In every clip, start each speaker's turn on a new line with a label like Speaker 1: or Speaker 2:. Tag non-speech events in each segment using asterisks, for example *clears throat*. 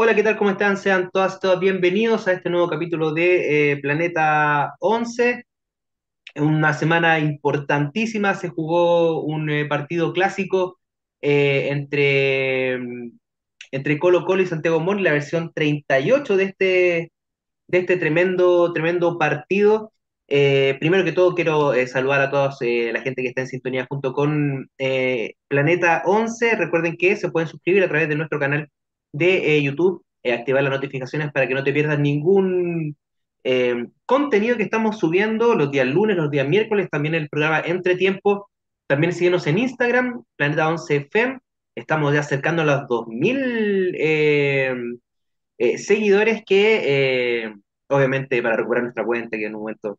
Speaker 1: Hola, ¿qué tal? ¿Cómo están? Sean todas todos bienvenidos a este nuevo capítulo de eh, Planeta 11. Una semana importantísima, se jugó un eh, partido clásico eh, entre, entre Colo Colo y Santiago Morning, la versión 38 de este, de este tremendo, tremendo partido. Eh, primero que todo, quiero saludar a toda la gente que está en sintonía junto con Planeta 11. Recuerden que se pueden suscribir a través de nuestro canal de eh, YouTube, eh, activar las notificaciones para que no te pierdas ningún eh, contenido que estamos subiendo los días lunes, los días miércoles, también el programa Entre Tiempo. También síguenos en Instagram, Planeta 11 FM. Estamos ya acercando a los 2000 eh, eh, seguidores que, obviamente, para recuperar nuestra cuenta, que en un momento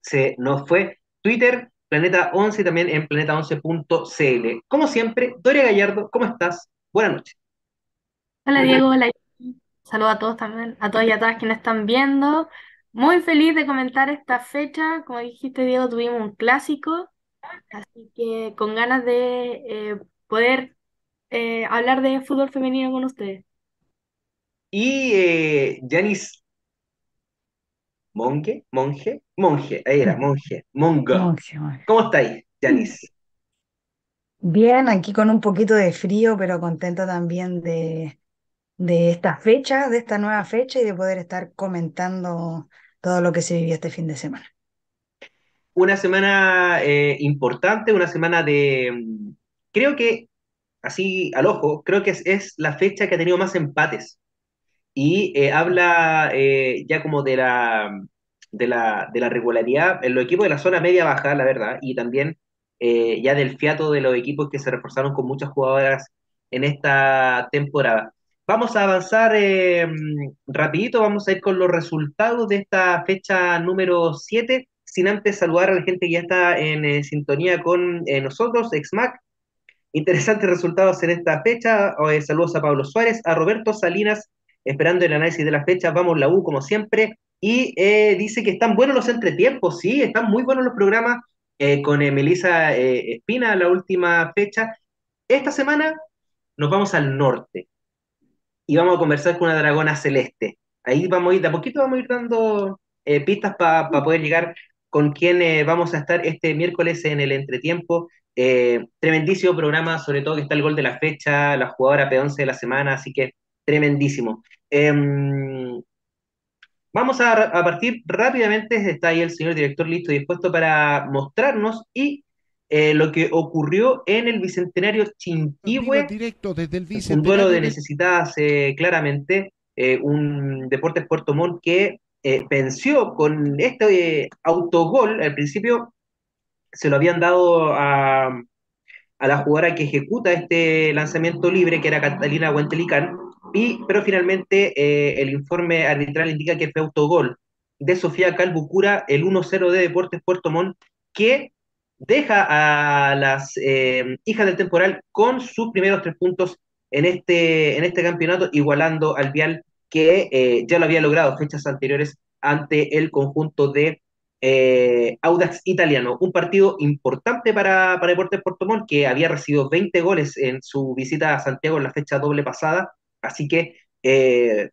Speaker 1: se nos fue. Twitter, Planeta 11 y también en planeta11.cl. Como siempre, Doria Gallardo, ¿cómo estás? Buenas noches.
Speaker 2: Hola Diego, hola. Saludos a todos también, a todos y a todas quienes están viendo. Muy feliz de comentar esta fecha. Como dijiste, Diego, tuvimos un clásico, así que con ganas de eh, poder eh, hablar de fútbol femenino con ustedes.
Speaker 1: Y eh, Yanis Monge, Monge, Monge, ahí era, Monge, Monga.
Speaker 3: Monje, monje.
Speaker 1: ¿Cómo estáis, Yanis?
Speaker 3: Bien, aquí con un poquito de frío, pero contenta también de, de esta fecha, de esta nueva fecha y de poder estar comentando todo lo que se vivió este fin de semana.
Speaker 1: Una semana eh, importante, una semana de... mm, Creo que, así al ojo, creo que es, es la fecha que ha tenido más empates. y eh, habla eh, ya como de la, de la, de la regularidad en los equipos de la zona media-baja, la verdad, y también ya del fiato de los equipos que se reforzaron con muchas jugadoras en esta temporada. Vamos a avanzar eh, rapidito, vamos a ir con los resultados de esta fecha número 7 sin antes saludar a la gente que ya está en eh, sintonía con eh, nosotros, Exmac. Interesantes resultados en esta fecha. Eh, saludos a Pablo Suárez, a Roberto Salinas, esperando el análisis de la fecha. Vamos la U como siempre. Y dice que están buenos los entretiempos, sí, están muy buenos los programas con Melissa Espina, la última fecha. Esta semana nos vamos al norte y vamos a conversar con una dragona celeste. Ahí vamos a ir, de a poquito vamos a ir dando eh, pistas para poder llegar con quién eh, vamos a estar este miércoles en el entretiempo. Eh, tremendísimo programa, sobre todo que está el gol de la fecha, la jugadora P11 de la semana, así que tremendísimo. Em, vamos a, a partir rápidamente, está ahí el señor director listo y dispuesto para mostrarnos y eh, lo que ocurrió en el Bicentenario Chinquihue
Speaker 4: directo desde el
Speaker 1: un duelo de
Speaker 4: Bicentenario
Speaker 1: necesitadas, eh, claramente, eh, un Deportes Puerto Montt que venció con este autogol, al principio se lo habían dado a, a la jugadora que ejecuta este lanzamiento libre, que era Catalina Huentelicán, y, pero finalmente el informe arbitral indica que fue autogol de Sofía Calbucura, el 1-0 de Deportes Puerto Montt, que deja a las eh, hijas del temporal con sus primeros tres puntos en este, en este campeonato, igualando al Vial que eh, ya lo había logrado fechas anteriores ante el conjunto de eh, Audax Italiano. Un partido importante para, para Deportes Puerto Montt, que había recibido 20 goles en su visita a Santiago en la fecha doble pasada, así que eh,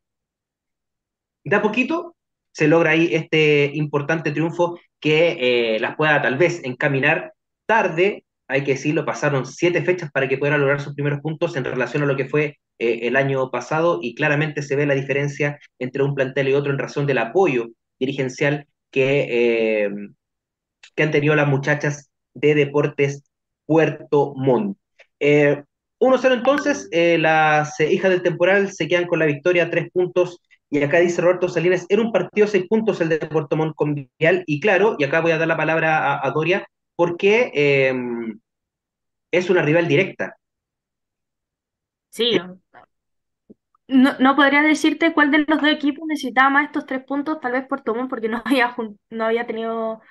Speaker 1: de a poquito se logra ahí este importante triunfo que eh, las pueda tal vez encaminar tarde, hay que decirlo, pasaron siete fechas para que puedan lograr sus primeros puntos en relación a lo que fue eh, el año pasado y claramente se ve la diferencia entre un plantel y otro en razón del apoyo dirigencial que, eh, que han tenido las muchachas de Deportes Puerto Montt. Eh, 1-0 entonces, las hijas del temporal se quedan con la victoria, tres puntos y acá dice Roberto Salinas, era un partido seis puntos el de Puerto Montt con Vial, y claro, y acá voy a dar la palabra a, a Doria, porque eh, es una rival directa.
Speaker 2: Sí, no, no podría decirte cuál de los dos equipos necesitaba más estos tres puntos, tal vez Puerto Montt porque no *laughs* había, no había tenido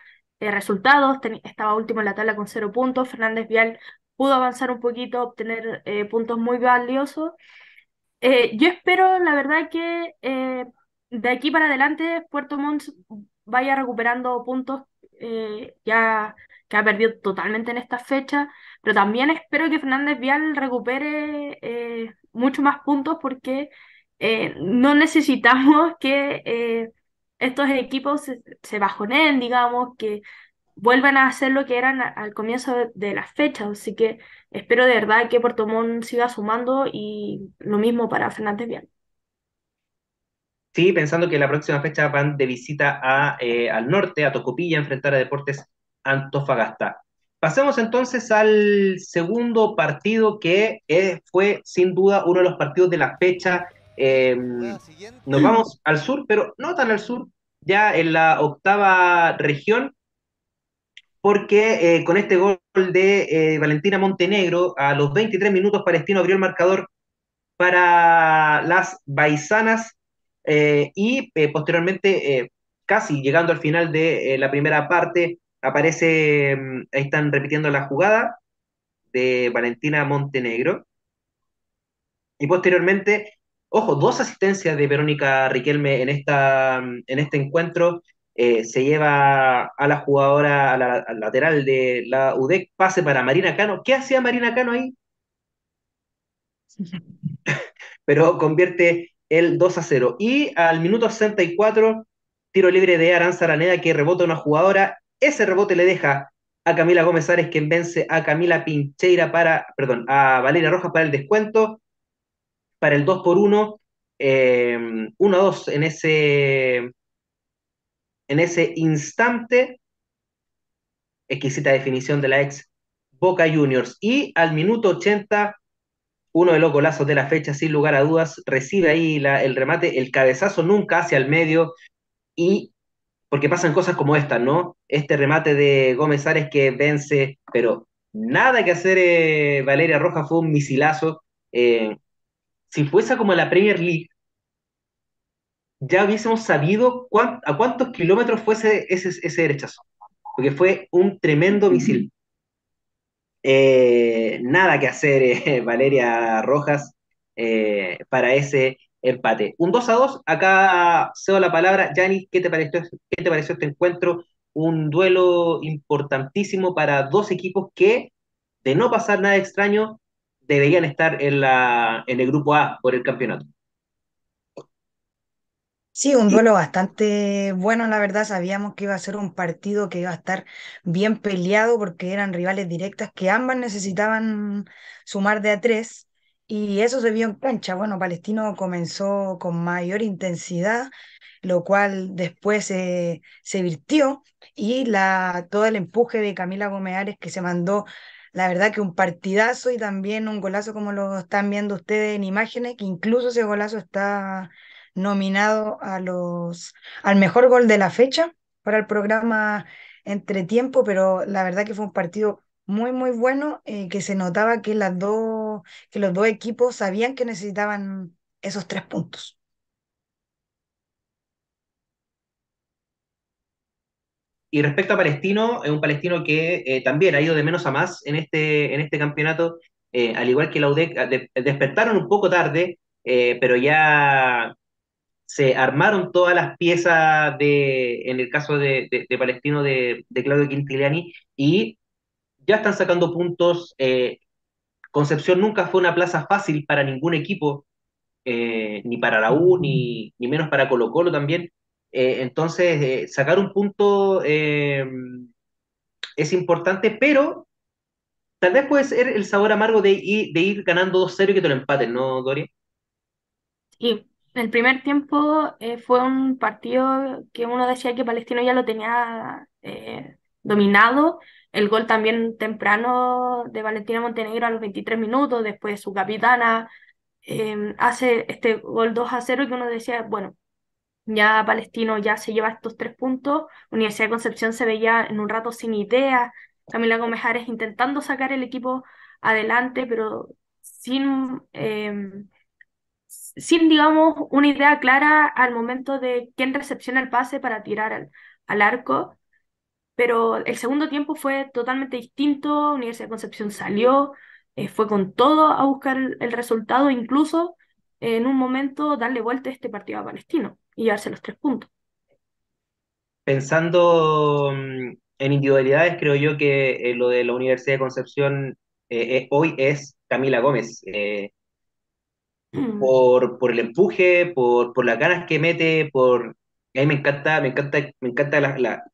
Speaker 2: eh, resultados, estaba último en la tabla con cero puntos, Fernández Vial pudo avanzar un poquito, obtener eh, puntos muy valiosos. Eh, yo espero, la verdad, que eh, de aquí para adelante Puerto Montt vaya recuperando puntos eh, ya que ha perdido totalmente en esta fecha, pero también espero que Fernández Vial recupere eh, mucho más puntos porque no necesitamos *laughs* que estos equipos se, se bajoneen, digamos, que vuelvan a hacer lo que eran al comienzo de, de las fechas. Así que espero de verdad que Puerto Montt siga sumando y lo mismo para Fernández Vial.
Speaker 1: Sí, pensando que la próxima fecha van de visita a, eh, al norte, a Tocopilla, a enfrentar a Deportes Antofagasta. Pasemos entonces al segundo partido que eh, fue sin duda uno de los partidos de la fecha. Eh, nos vamos al sur, pero no tan al sur, ya en la octava región, porque eh, con este gol de eh, Valentina Montenegro, a los 23 minutos Palestino abrió el marcador para las Baisanas eh, y eh, posteriormente, casi llegando al final de la primera parte, aparece, mm, ahí están repitiendo la jugada de Valentina Montenegro y posteriormente, ojo, dos asistencias de Verónica Riquelme en, esta, mm, en este encuentro. Eh, se lleva a la jugadora, a la, al lateral de la UDEC, pase para Marina Cano. ¿Qué hacía Marina Cano ahí? *laughs* pero convierte el 2 a 0. Y al minuto 64, tiro libre de Aranza Araneda que rebota una jugadora. Ese rebote le deja a Camila Gómez Ares, quien vence a Camila Pincheira para, perdón, a Valeria Rojas para el descuento, para el 2 por 1, eh, 1 a 2 en ese, en ese instante. Exquisita definición de la ex Boca Juniors. Y al minuto 80, uno de los golazos de la fecha, sin lugar a dudas, recibe ahí el remate, el cabezazo nunca hacia el medio, y porque pasan cosas como esta, ¿no? Este remate de Gómez Ares que vence, pero nada que hacer eh, Valeria Roja, fue un misilazo. Eh, si fuese como la Premier League, ya hubiésemos sabido cuán, a cuántos kilómetros fue ese, ese, ese derechazo, porque fue un tremendo misil. Eh, nada que hacer, *laughs* eh, Valeria Rojas, eh, para ese empate. Un 2 a 2, acá cedo la palabra. Yanis, ¿qué te pareció, qué te pareció este encuentro? Un duelo importantísimo para dos equipos que, de no pasar nada extraño, deberían estar en, la, en el grupo A por el campeonato.
Speaker 3: Sí, un duelo bastante bueno, la verdad. Sabíamos que iba a ser un partido que iba a estar bien peleado porque eran rivales directas que ambas necesitaban sumar de a tres y eso se vio en cancha. Bueno, Palestino comenzó con mayor intensidad, lo cual después eh, se virtió y la, todo el empuje de Camila Gómez que se mandó, la verdad que un partidazo y también un golazo como lo están viendo ustedes en imágenes, que incluso ese golazo está nominado a los, al mejor gol de la fecha para el programa Entretiempo, pero la verdad que fue un partido muy, muy bueno, eh, que se notaba que, las dos, que los dos equipos sabían que necesitaban esos tres puntos.
Speaker 1: Y respecto a Palestino, es un palestino que eh, también ha ido de menos a más en este, en este campeonato, eh, al igual que la UDEC, de, despertaron un poco tarde, pero ya se armaron todas las piezas de, en el caso de, de, de Palestino de, de, Claudio Quintiliani, y ya están sacando puntos. Eh, Concepción nunca fue una plaza fácil para ningún equipo, eh, ni para la U, ni, ni, menos para Colo Colo también. Eh, entonces, sacar un punto es importante, pero tal vez puede ser el sabor amargo de, de ir ganando 2-0 y que te lo empaten, ¿no, Doria?
Speaker 2: Sí, el primer tiempo eh, fue un partido que uno decía que Palestino ya lo tenía eh, dominado. El gol también temprano de Valentina Montenegro a los 23 minutos, después su capitana eh, hace este gol 2 a 0 que uno decía, bueno, ya Palestino ya se lleva estos tres puntos. Universidad de Concepción se veía en un rato sin idea. Camila Gómez Ares intentando sacar el equipo adelante, pero sin sin, digamos, una idea clara al momento de quién recepciona el pase para tirar al, al arco. Pero el segundo tiempo fue totalmente distinto. Universidad de Concepción salió, eh, fue con todo a buscar el, resultado, incluso eh, en un momento darle vuelta a este partido a Palestino y llevarse los tres puntos.
Speaker 1: Pensando mm, en individualidades, creo yo que eh, lo de la Universidad de Concepción eh, hoy es Camila Gómez. *clears throat* por, por el empuje, por, por las ganas que mete, por... A mí me encanta, me encanta, me encanta la, la,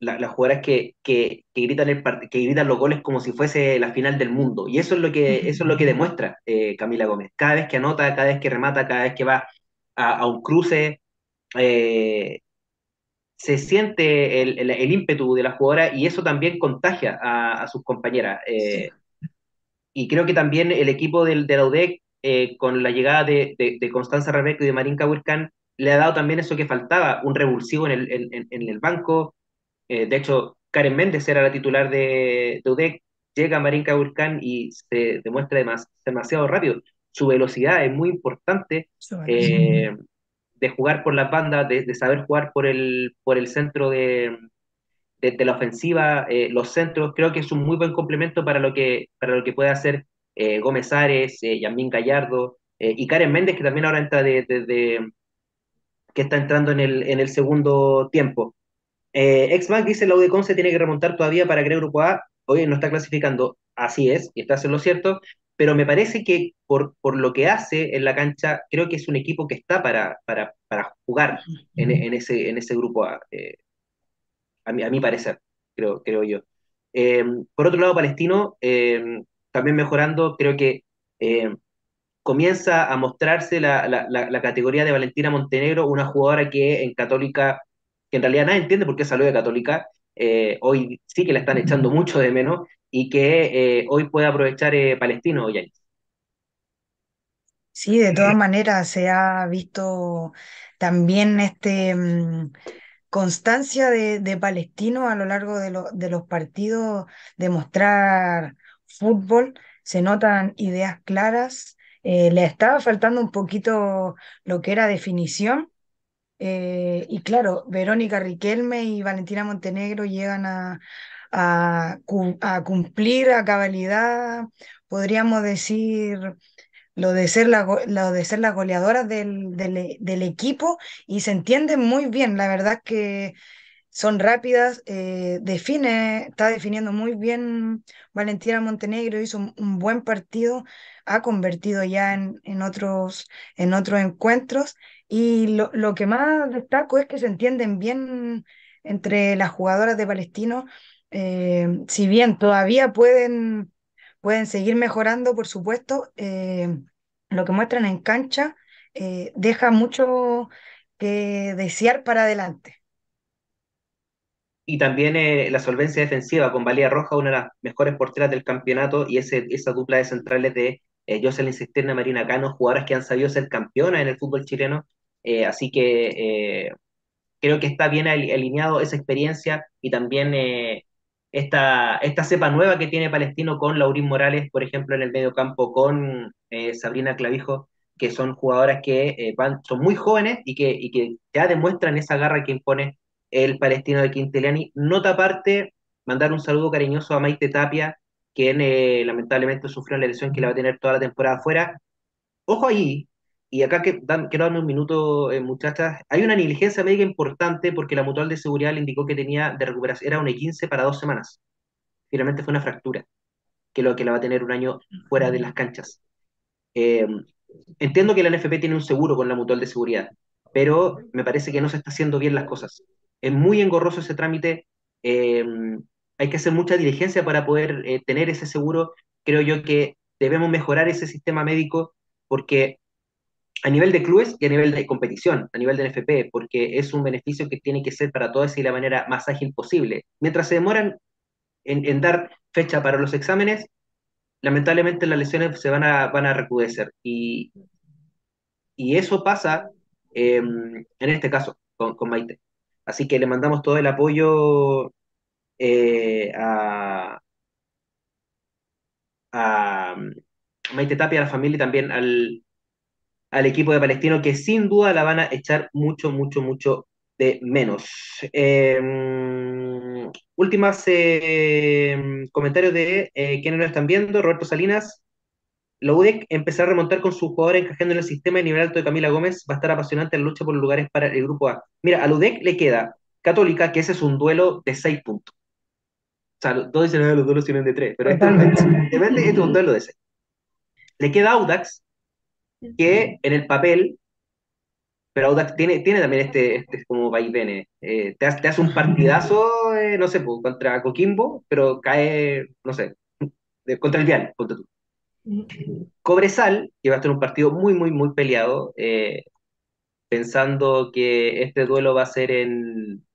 Speaker 1: las jugadoras que, que, que, gritan el que gritan los goles como si fuese la final del mundo. Y eso es lo que, eso es lo que demuestra eh, Camila Gómez. Cada vez que anota, cada vez que remata, cada vez que va a, a un cruce, eh, se siente el, el, el, ímpetu de la jugadora y eso también contagia a, a sus compañeras. Eh, sí. Y creo que también el equipo del, de la UDEC, eh, con la llegada de, de, de Constanza Rebeco y de Marín Cahuircan, le ha dado también eso que faltaba, un revulsivo en el, en, en el banco, eh, de hecho, Karen Méndez era la titular de, de UDEC, llega Marín Caburcán y se demuestra demas, demasiado rápido. Su velocidad es muy importante eh, de jugar por las bandas, de, de, saber jugar por el, por el centro de, de, la ofensiva, los centros. Creo que es un muy buen complemento para lo que, para lo que puede hacer eh, Gómez Ares, eh, Yamín Gallardo y Karen Méndez, que también ahora entra de, que está entrando en el, en el segundo tiempo. Eh, Xmax dice la UDECON se tiene que remontar todavía para crear Grupo A. Hoy no está clasificando, así es, y está en lo cierto, pero me parece que por, por lo que hace en la cancha, creo que es un equipo que está para, para, para jugar en, en, ese, en ese Grupo A, eh, a, mi, a mi parecer, creo, creo yo. Eh, por otro lado, Palestino, eh, también mejorando, creo que eh, comienza a mostrarse la, la, la, la categoría de Valentina Montenegro, una jugadora que en Católica que en realidad nadie entiende por qué salió de Católica, eh, hoy sí que la están echando mucho de menos y que eh, hoy puede aprovechar Palestino, Yanis.
Speaker 3: Sí, de todas maneras se ha visto también este mmm, constancia de, de, Palestino a lo largo de, lo, de los partidos, de mostrar fútbol, se notan ideas claras, le estaba faltando un poquito lo que era definición, eh, y claro, Verónica Riquelme y Valentina Montenegro llegan a, a, cumplir a cabalidad, podríamos decir, lo de ser, la, lo de ser las goleadoras del, del, del, equipo y se entienden muy bien. La verdad que son rápidas, eh, define, está definiendo muy bien Valentina Montenegro, hizo un, buen partido, ha convertido ya en, en, otros, en otros encuentros y lo, lo, que más destaco es que se entienden bien entre las jugadoras de Palestino, eh, si bien todavía pueden, pueden seguir mejorando, por supuesto, eh, lo que muestran en cancha deja mucho que desear para adelante.
Speaker 1: Y también eh, la solvencia defensiva con Valía Roja, una de las mejores porteras del campeonato, y ese, esa dupla de centrales de eh, Jocelyn Cisterna, Marina Cano, jugadoras que han sabido ser campeonas en el fútbol chileno. Eh, así que eh, creo que está bien alineado esa experiencia y también esta, esta cepa nueva que tiene Palestino con Laurín Morales, por ejemplo, en el medio campo, con Sabrina Clavijo, que son jugadoras que van, son muy jóvenes y que, y que ya demuestran esa garra que impone el palestino de Quintiliani. Nota aparte, mandar un saludo cariñoso a Maite Tapia, quien eh, lamentablemente sufrió la lesión que la va a tener toda la temporada afuera. Ojo ahí, y acá que, quiero darme un minuto, eh, muchachas, hay una negligencia médica importante porque la mutual de seguridad le indicó que tenía de recuperación, era un E15 para dos semanas. Finalmente fue una fractura, que lo que la va a tener un año fuera de las canchas. Eh, entiendo que la NFP tiene un seguro con la mutual de seguridad, pero me parece que no se está haciendo bien las cosas. Es muy engorroso ese trámite. Eh, hay que hacer mucha diligencia para poder eh, tener ese seguro. Creo yo que debemos mejorar ese sistema médico porque a nivel de clubes y a nivel de competición, a nivel de NFP, porque es un beneficio que tiene que ser para todos y de la manera más ágil posible. Mientras se demoran en, dar fecha para los exámenes, lamentablemente las lesiones se van a, van a recrudecer. Y, y eso pasa eh, en este caso con, con Maite. Así que le mandamos todo el apoyo eh, a, a Maite Tapia, a la familia y también al, al equipo de Palestino, que sin duda la van a echar mucho, mucho, mucho de menos. Eh, últimas eh, comentarios de eh, quienes nos están viendo. Roberto Salinas, la UDEC empezar a remontar con su jugador encajando en el sistema de nivel alto de Camila Gómez. Va a estar apasionante la lucha por los lugares para el grupo A. Mira, a la UDEC le queda Católica, que ese es un duelo de seis puntos. O sea, todos dicen que los duelos tienen de tres, pero este, este, este, es un duelo de seis. Le queda Audax, que en el papel, pero Audax tiene, tiene también este, este como vaivene. Eh, te, hace, te hace un partidazo, eh, no sé, pues, contra Coquimbo, pero cae, no sé, contra el Vial, ponte tú. Cobresal, que va a estar un partido muy, muy, muy peleado, eh, pensando que este duelo va a ser en,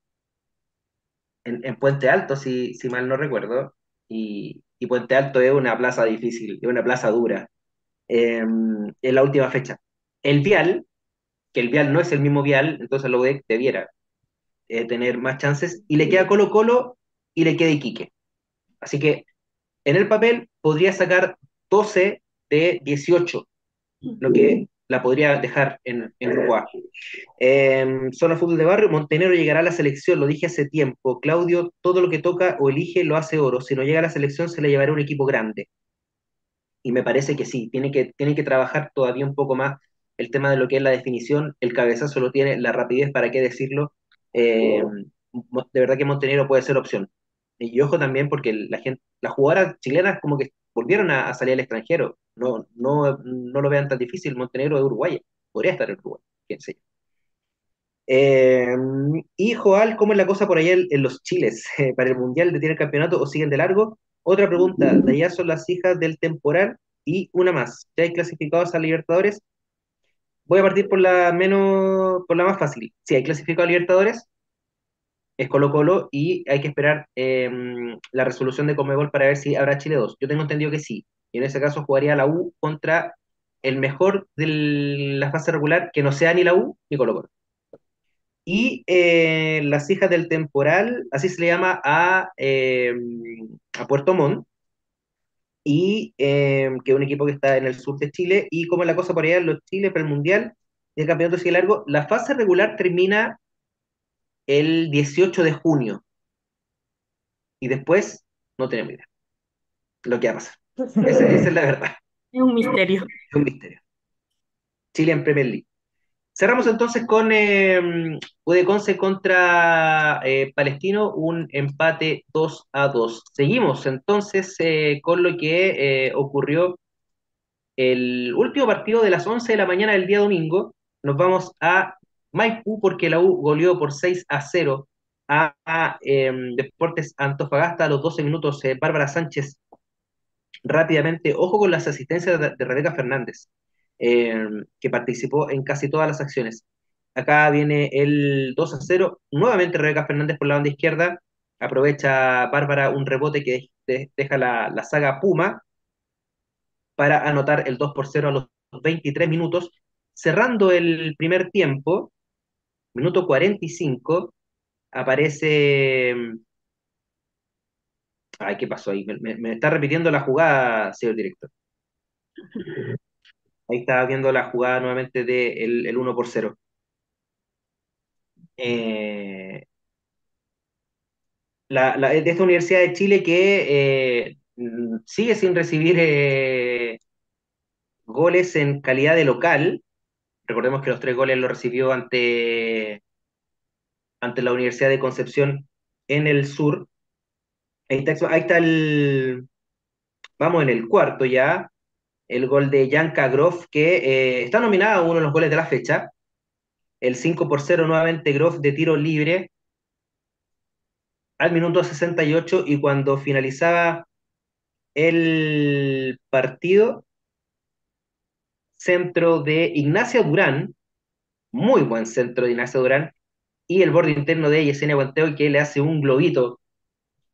Speaker 1: en, en Puente Alto, si, si mal no recuerdo, y, y Puente Alto es una plaza difícil, es una plaza dura, en la última fecha. El Vial, que el Vial no es el mismo Vial, entonces lo UDEC debiera eh, tener más chances, y le queda Colo Colo y le queda Iquique. Así que en el papel podría sacar 12 de 18, lo que la podría dejar en, en grupo A. Eh, zona fútbol de barrio, Montenegro llegará a la selección, lo dije hace tiempo. Claudio, todo lo que toca o elige lo hace oro. Si no llega a la selección, se le llevará un equipo grande. Y me parece que sí, tiene que, tiene que trabajar todavía un poco más el tema de lo que es la definición. El cabezazo lo tiene, la rapidez, ¿para qué decirlo? Eh, mo- de verdad que Montenegro puede ser opción. Y ojo también porque la gente, las jugadoras chilenas como que volvieron a, salir al extranjero. No, no, no lo vean tan difícil. Montenegro de Uruguay. Podría estar en Uruguay, quién sé. Eh, y Joal, ¿cómo es la cosa por allá en, los Chiles? *laughs* ¿Para el Mundial detiene el campeonato o siguen de largo? Otra pregunta, ¿de allá son las hijas del temporal? Y una más, ¿ya hay clasificados a Libertadores? Voy a partir por la menos, por la más fácil. Si hay clasificado a Libertadores, es Colo Colo y hay que esperar eh, la resolución de Conmebol para ver si habrá Chile 2. Yo tengo entendido que sí. Y en ese caso jugaría la U contra el mejor de la fase regular, que no sea ni la U ni Colo Colo. Y eh, las hijas del temporal, así se le llama a, eh, a Puerto Montt, y eh, que es un equipo que está en el sur de Chile, y como la cosa por allá los Chile para el Mundial el Campeonato sigue largo, la fase regular termina el 18 de junio, y después no tenemos idea lo que va a pasar. Esa, esa es la verdad, *laughs*
Speaker 2: Es un misterio.
Speaker 1: es un misterio. Chile en Premier League. Cerramos entonces con eh, Udeconce contra eh, Palestino, un empate 2 a 2. Seguimos entonces eh, con lo que eh, ocurrió el último partido de las 11 de la mañana del día domingo. Nos vamos a Maipú porque la U goleó por 6 a 0 a, eh, Deportes Antofagasta a los 12 minutos. eh, Bárbara Sánchez rápidamente, ojo con las asistencias de, de Rebeca Fernández, eh, que participó en casi todas las acciones. Acá viene el 2 a 0, nuevamente Rebeca Fernández por la banda izquierda, aprovecha Bárbara un rebote que de- deja la, la saga Puma para anotar el 2 por 0 a los 23 minutos, cerrando el primer tiempo, minuto 45, aparece... Ay, ¿qué pasó ahí? Me, está repitiendo la jugada, señor director. *laughs* Ahí está viendo la jugada nuevamente del el 1 por 0. Eh, la, la- de esta Universidad de Chile que eh, sigue sin recibir eh, goles en calidad de local. Recordemos que los tres goles los recibió ante, ante la Universidad de Concepción en el sur. Ahí está, el, vamos en el cuarto ya, el gol de Janka Groff, que eh, está nominada a uno de los goles de la fecha. El 5 por 0 nuevamente Groff de tiro libre al minuto 68 y cuando finalizaba el partido, centro de Ignacia Durán, muy buen centro de Ignacia Durán, y el borde interno de Yesenia Guanteo que le hace un globito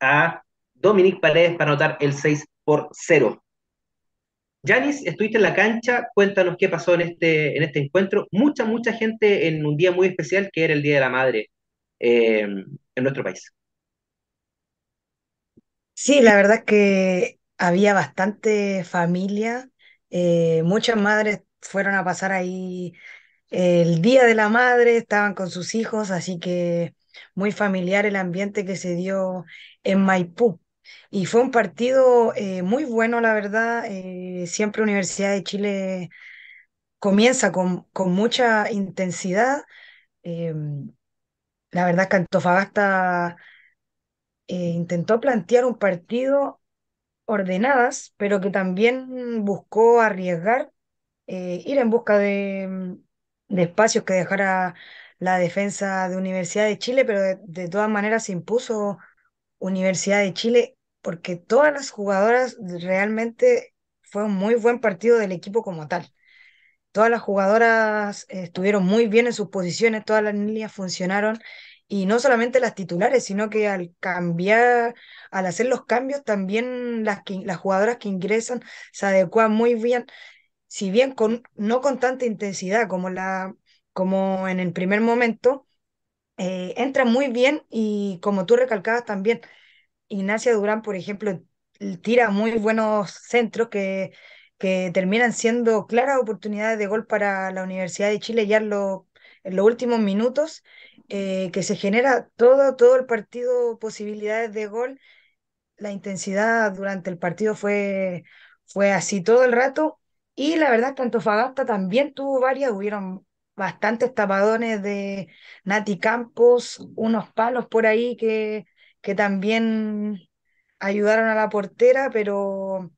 Speaker 1: a Dominique Paredes para anotar el 6 por 0. Yanis, estuviste en la cancha, cuéntanos qué pasó en este, en este encuentro. Mucha, mucha gente en un día muy especial que era el Día de la Madre eh, en nuestro país.
Speaker 3: Sí, la verdad es que había bastante familia, eh, muchas madres fueron a pasar ahí el Día de la Madre, estaban con sus hijos, así que muy familiar el ambiente que se dio en Maipú. Y fue un partido eh, muy bueno, la verdad. eh, siempre Universidad de Chile comienza con, con mucha intensidad. la verdad que Antofagasta intentó plantear un partido ordenadas, pero que también buscó arriesgar eh, ir en busca de, de espacios que dejara la defensa de Universidad de Chile, pero de, de todas maneras se impuso Universidad de Chile porque todas las jugadoras realmente fue un muy buen partido del equipo como tal. Todas las jugadoras eh, estuvieron muy bien en sus posiciones, todas las líneas funcionaron y no solamente las titulares, sino que al cambiar, al hacer los cambios, también las, las jugadoras que ingresan se adecuan muy bien, si bien con, no con tanta intensidad como, la, como en el primer momento, eh, entran muy bien y como tú recalcabas también, Ignacia Durán, por ejemplo, tira muy buenos centros que que terminan siendo claras oportunidades de gol para la Universidad de Chile ya en los últimos minutos, eh, que se genera todo, todo el partido posibilidades de gol. La intensidad durante el partido fue, fue así todo el rato. Y la verdad que Antofagasta también tuvo varias, hubieron bastantes tapadones de Nati Campos, unos palos por ahí que, que también ayudaron a la portera, pero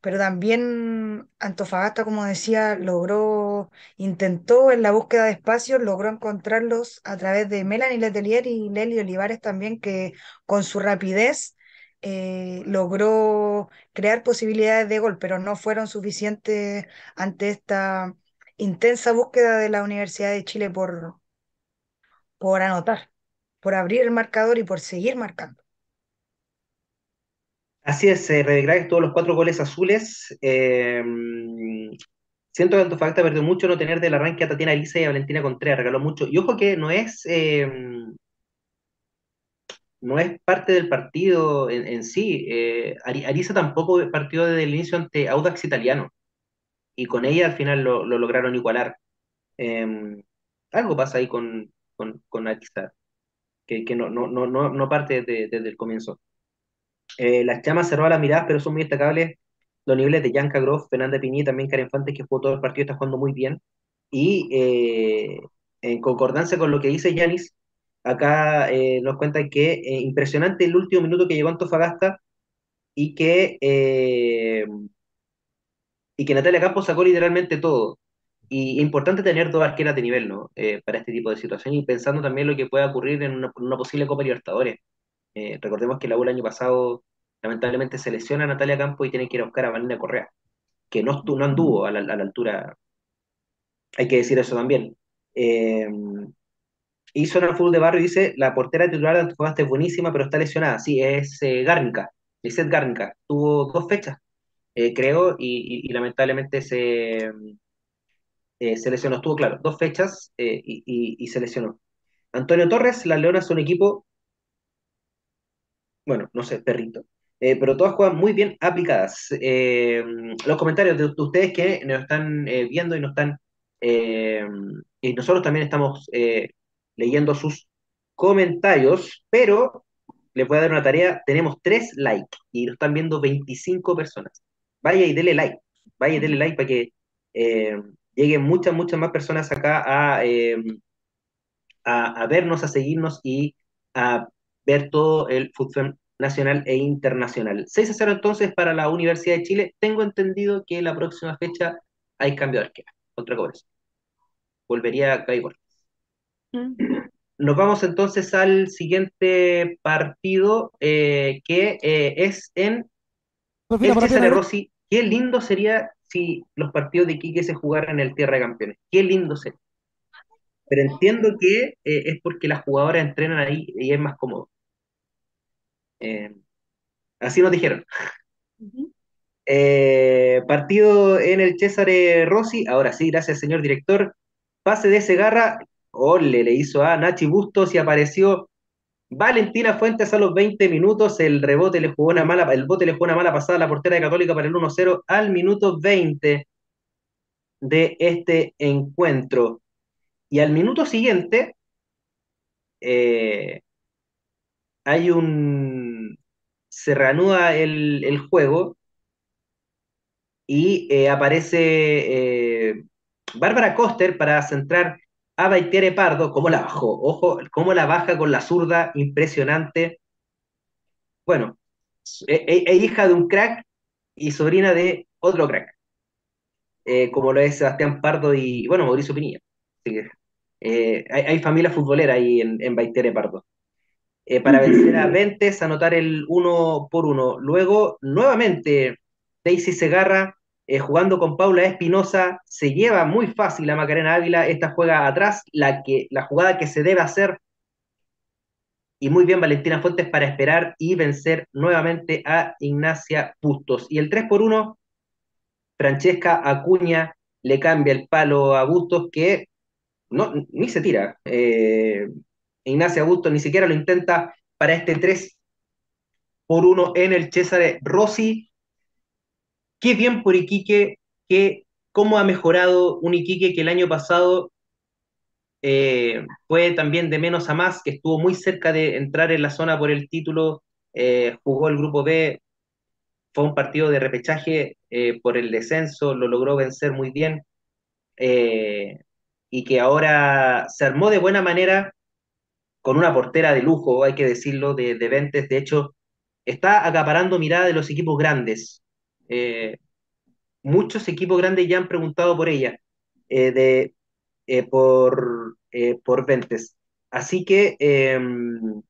Speaker 3: pero también Antofagasta, como decía, logró, intentó en la búsqueda de espacios, logró encontrarlos a través de Melanie Letelier y Leli Olivares también, que con su rapidez eh, logró crear posibilidades de gol, pero no fueron suficientes ante esta intensa búsqueda de la Universidad de Chile por, por anotar, por abrir el marcador y por seguir marcando.
Speaker 1: Así es, eh, todos los cuatro goles azules. Eh, siento que Antofagasta perdió mucho no tener del arranque a Tatiana Elisa y a Valentina Contreras, regaló mucho. Y ojo que no es, eh, no es parte del partido en, sí. Eh, Arisa tampoco partió desde el inicio ante Audax Italiano. Y con ella al final lo, lograron igualar. Em, algo pasa ahí con, con, con Arisa, que, que no, no, no, no parte desde el comienzo. Eh, las chamas cerró la mirada, pero son muy destacables los niveles de Yanka Groff, Fernanda Piñí, también Karen Fantes, que jugó todo el partido, está jugando muy bien. Y eh, en concordancia con lo que dice Yanis, acá eh, nos cuenta que impresionante el último minuto que llegó Antofagasta y que, y que Natalia Campos sacó literalmente todo. Y importante tener dos arqueras de nivel, ¿no? para este tipo de situación y pensando también lo que pueda ocurrir en una, una posible Copa Libertadores. recordemos que la U el año pasado lamentablemente se lesiona a Natalia Campo y tiene que ir a buscar a Vanina Correa, que no, no anduvo a la, altura, hay que decir eso también. Eh, y Zona Full de Barrio dice, la portera titular de Antofagasta es buenísima, pero está lesionada. Sí, es eh, Gárnica, Lisette Gárnica. Tuvo dos fechas, eh, creo, y, lamentablemente se, eh, se lesionó. Estuvo, claro, dos fechas y, y, se lesionó. Antonio Torres, las Leonas son un equipo, bueno, no sé, perrito. Eh, pero todas juegan muy bien aplicadas. Eh, los comentarios de, ustedes que nos están eh, viendo y nos están, y nosotros también estamos leyendo sus comentarios, pero les voy a dar una tarea, tenemos tres likes y nos están viendo 25 personas. Vaya y dele like, vaya y dele like para que lleguen muchas, muchas más personas acá a, a, vernos, a seguirnos y a ver todo el fútbol nacional e internacional. 6 a 0 entonces para la Universidad de Chile. Tengo entendido que la próxima fecha hay cambio de arquera contra Cobres. Volvería a Kai mm. Nos vamos entonces al siguiente partido eh, que eh, es en el César Rossi. Qué lindo sería si los partidos de Quique se jugaran en el Tierra de Campeones. Qué lindo sería. Pero entiendo que eh, es porque las jugadoras entrenan ahí y es más cómodo. Eh, así nos dijeron. Eh, partido en el César Rossi. Ahora sí, gracias, señor director. Pase de Segarra. Ole, le hizo a Nachi Bustos y apareció Valentina Fuentes a los 20 minutos. El rebote le jugó una mala, el bote le jugó una mala pasada a la portera de Católica para el 1-0 al minuto 20 de este encuentro. Y al minuto siguiente, eh, hay un. Se reanuda el, juego y eh, aparece eh, Bárbara Coster para centrar a Baitiere Pardo. ¿Cómo la bajó? Ojo, cómo la baja con la zurda, impresionante. Bueno, es e, e hija de un crack y sobrina de otro crack. eh, como lo es Sebastián Pardo y, bueno, Mauricio Pinilla. Eh, hay, hay, familia futbolera ahí en, en Pardo. Eh, para vencer a Ventes, anotar el uno por uno. Luego, nuevamente, Daisy Segarra eh, jugando con Paula Espinosa, se lleva muy fácil a Macarena Ávila, esta juega atrás, la, que, la jugada que se debe hacer y muy bien Valentina Fuentes para esperar y vencer nuevamente a Ignacia Bustos. Y el 3 por 1, Francesca Acuña le cambia el palo a Bustos que no, ni se tira. Eh, Ignacia Bustos ni siquiera lo intenta para este 3 por 1 en el César Rossi. Qué bien por Iquique, que cómo ha mejorado un Iquique que el año pasado eh, fue también de menos a más, que estuvo muy cerca de entrar en la zona por el título, eh, jugó el grupo B, fue un partido de repechaje eh, por el descenso, lo logró vencer muy bien, y que ahora se armó de buena manera con una portera de lujo, hay que decirlo, de, de Ventes, de hecho, está acaparando mirada de los equipos grandes. Eh, muchos equipos grandes ya han preguntado por ella. de eh, por, eh, por Ventes. Así que em,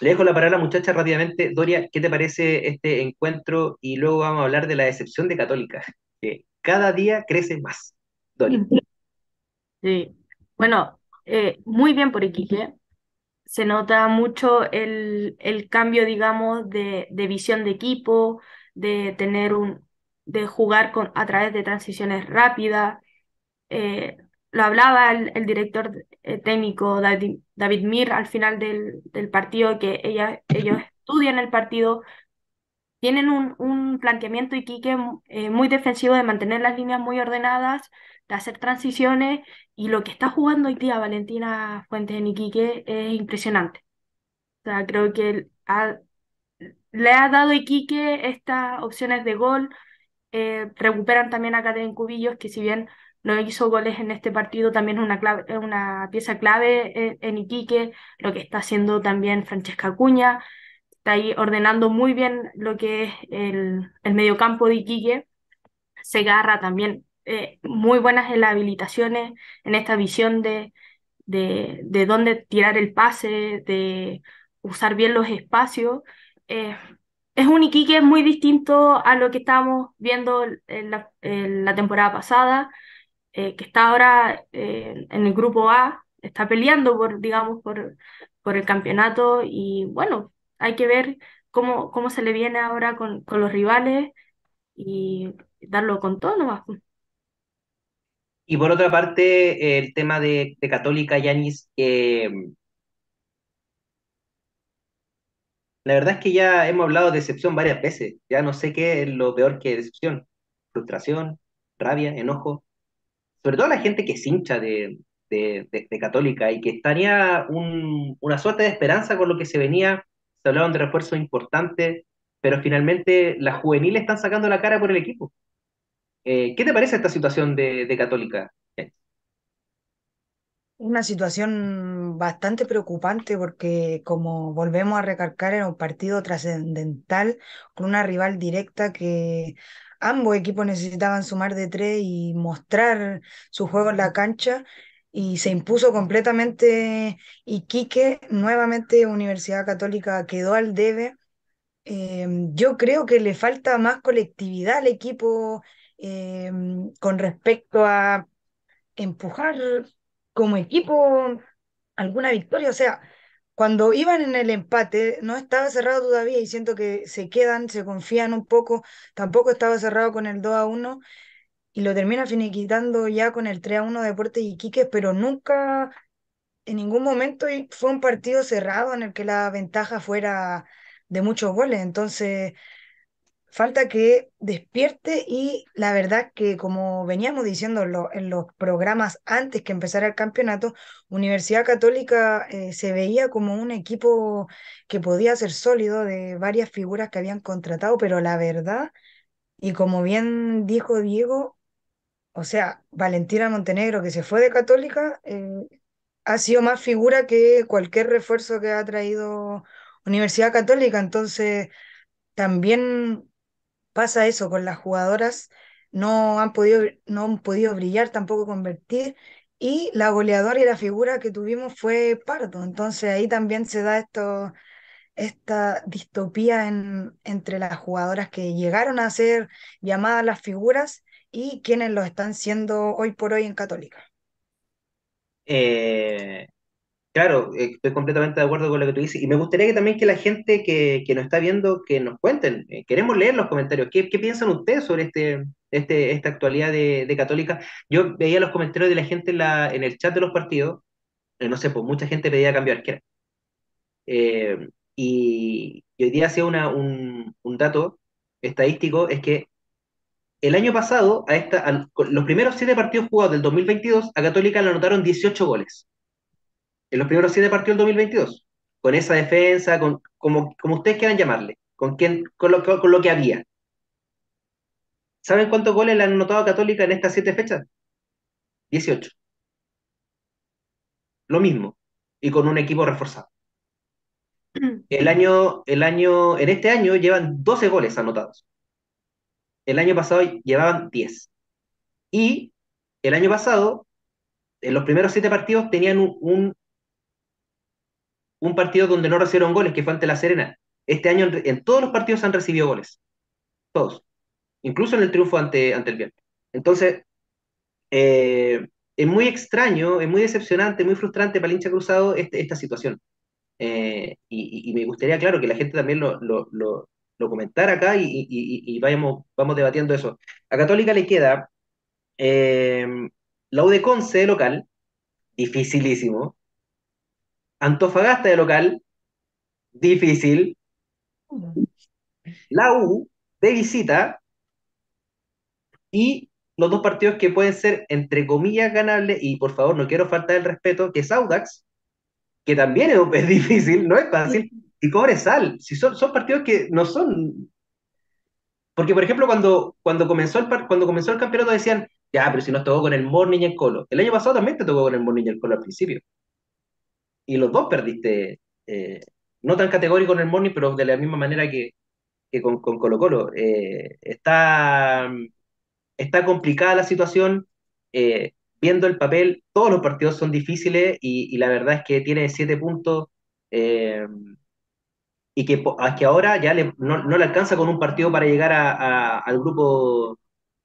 Speaker 1: le dejo la palabra a la muchacha rápidamente. Doria, ¿qué te parece este encuentro? Y luego vamos a hablar de la decepción de Católica, que cada día crece más. Doria.
Speaker 2: Sí, bueno, eh, muy bien por Iquique. Se nota mucho el, el cambio, digamos, de, de visión de equipo, de tener un, de jugar con, a través de transiciones rápidas. Eh, lo hablaba el, el director eh, técnico David, David, Mir al final del, del partido, que ella, ellos *clears throat* estudian el partido, tienen un, un planteamiento Iquique eh, muy defensivo de mantener las líneas muy ordenadas, de hacer transiciones, y lo que está jugando hoy día Valentina Fuentes en Iquique es impresionante. O sea, creo que le ha dado Iquique estas opciones de gol, eh, recuperan también a Catherine Cubillos, que si bien no hizo goles en este partido, también es una, clave, una pieza clave en, Iquique, lo que está haciendo también Francesca Acuña, está ahí ordenando muy bien lo que es el, el mediocampo de Iquique, Segarra también, eh, muy buenas en las habilitaciones, en esta visión de, de, de dónde tirar el pase, de usar bien los espacios. Eh, es un Iquique muy distinto a lo que estábamos viendo en la, en la temporada pasada. Eh, que está ahora eh, en el grupo A, está peleando por, digamos, por, por el campeonato y bueno, hay que ver cómo, cómo se le viene ahora con, con los rivales y darlo con todo nomás.
Speaker 1: Y por otra parte, el tema de, Católica, Yanis, eh, la verdad es que ya hemos hablado de decepción varias veces, ya no sé qué es lo peor que decepción, frustración, rabia, enojo. Sobre todo la gente que es hincha de, de, de, Católica y que estaría un, una suerte de esperanza con lo que se venía, se hablaban de refuerzos importantes, pero finalmente las juveniles están sacando la cara por el equipo. Eh, ¿Qué te parece esta situación de, Católica?
Speaker 3: Una situación bastante preocupante porque, como volvemos a recalcar, era un partido trascendental con una rival directa que ambos equipos necesitaban sumar de tres y mostrar su juego en la cancha y se impuso completamente Iquique, nuevamente Universidad Católica quedó al debe. Em, yo creo que le falta más colectividad al equipo em, con respecto a empujar como equipo alguna victoria. O sea, cuando iban en el empate, no estaba cerrado todavía y siento que se quedan, se confían un poco, tampoco estaba cerrado con el 2 a 1 y lo termina finiquitando ya con el 3 a 1 de Deportes Iquique, pero nunca, en ningún momento fue un partido cerrado en el que la ventaja fuera de muchos goles. Entonces, falta que despierte y la verdad que como veníamos diciendo en los programas antes que empezara el campeonato, Universidad Católica eh, se veía como un equipo que podía ser sólido de varias figuras que habían contratado, pero la verdad, y como bien dijo Diego, o sea, Valentina Montenegro que se fue de Católica, eh, ha sido más figura que cualquier refuerzo que ha traído Universidad Católica, entonces también pasa eso con las jugadoras, no han podido, no han podido brillar, tampoco convertir. Y la goleadora y la figura que tuvimos fue Pardo. Entonces ahí también se da esto, esta distopía en, entre las jugadoras que llegaron a ser llamadas las figuras y quienes lo están siendo hoy por hoy en Católica.
Speaker 1: Eh, Claro, eh, estoy completamente de acuerdo con lo que tú dices y me gustaría que también que la gente que, que nos está viendo que nos cuenten. Eh, queremos leer los comentarios. ¿Qué, qué piensan ustedes sobre este, este, esta actualidad de, de Católica? Yo veía los comentarios de la gente en, la, en el chat de los partidos. eh, no sé, pues mucha gente pedía. Eh, y, y hoy día hacía un, un dato estadístico, es que el año pasado, a esta, los primeros siete partidos jugados del 2022, a Católica le anotaron 18 goles en los primeros siete partidos del 2022, con esa defensa, con, como, como ustedes quieran llamarle, con, quien, con, lo, con lo que había. ¿Saben cuántos goles le han anotado a Católica en estas siete fechas? 18. Lo mismo, y con un equipo reforzado. *clears throat* El año, el año, en este año llevan 12 goles anotados. El año pasado llevaban 10. Y el año pasado, en los primeros siete partidos, tenían un, un un partido donde no recibieron goles, que fue ante La Serena. Este año en, todos los partidos han recibido goles. Todos. Incluso en el triunfo ante, ante el Bien. Entonces, eh, es muy extraño, es muy decepcionante, muy frustrante para el hincha cruzado este, esta situación. Eh, y, me gustaría, claro, que la gente también lo, lo, lo, comentara acá y, y, vayamos, vamos debatiendo eso. A Católica le queda eh, la U de Conce local, dificilísimo, Antofagasta de local, difícil. La U de visita y los dos partidos que pueden ser entre comillas ganables y por favor no quiero faltar el respeto que es Audax, que también es, *laughs* difícil, no es fácil, y Cobresal, si son, son partidos que no son porque por ejemplo cuando, cuando, comenzó el, cuando comenzó el campeonato decían, ya, pero si nos tocó con el Morning y el Colo. El año pasado también te tocó con el Morning y el Colo al principio y los dos perdiste, eh, no tan categórico en el Morning, pero de la misma manera que, con, con, Colo Colo. Eh, está, está complicada la situación, eh, viendo el papel, todos los partidos son difíciles y, la verdad es que tiene siete puntos y que, que ahora ya no, no, le alcanza con un partido para llegar al grupo,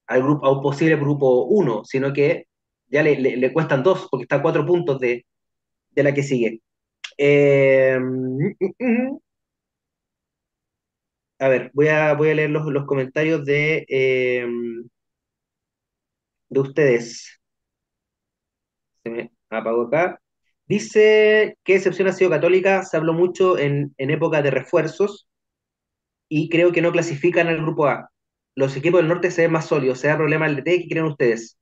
Speaker 1: al grupo, a un posible grupo 1, sino que ya le, le, le, cuestan dos, porque está a cuatro puntos de, de la que sigue. Eh, a ver, voy a, voy a leer los, los comentarios de, eh, de ustedes. Se me apagó acá. Dice que excepción ha sido católica, se habló mucho en, en época de refuerzos y creo que no clasifican al grupo A. Los equipos del norte se ven más sólidos, se da problema el DT, ¿qué creen ustedes?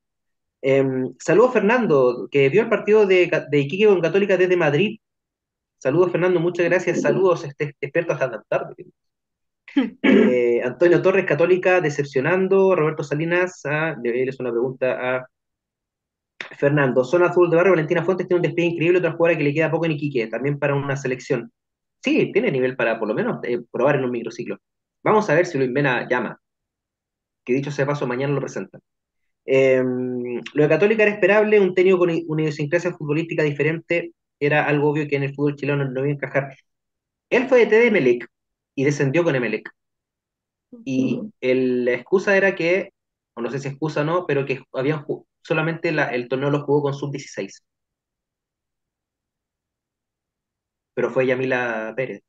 Speaker 1: Eh, saludos Fernando, que vio el partido de, de Iquique con Católica desde Madrid. Saludos Fernando, muchas gracias. Saludos, este, experto hasta la tarde. Eh, *laughs* Antonio Torres, Católica, decepcionando. Roberto Salinas, ah, le una pregunta a Fernando. Zona Azul de Barrio, Valentina Fuentes tiene un despliegue increíble, otra jugadora que le queda poco en Iquique, también para una selección. Sí, tiene nivel para por lo menos eh, probar en un microciclo. Vamos a ver si Luis Mena llama. Que dicho sea paso, mañana lo presentan. Eh, lo de Católica era esperable, un técnico con una idiosincrasia futbolística diferente, era algo obvio que en el fútbol chileno no iba a encajar. Él fue de T de Emelec y descendió con Emelec. Y el, la excusa era que, o no sé si excusa o no, pero que habían solamente la, el torneo lo jugó con sub-16. Pero fue Yamila Pérez.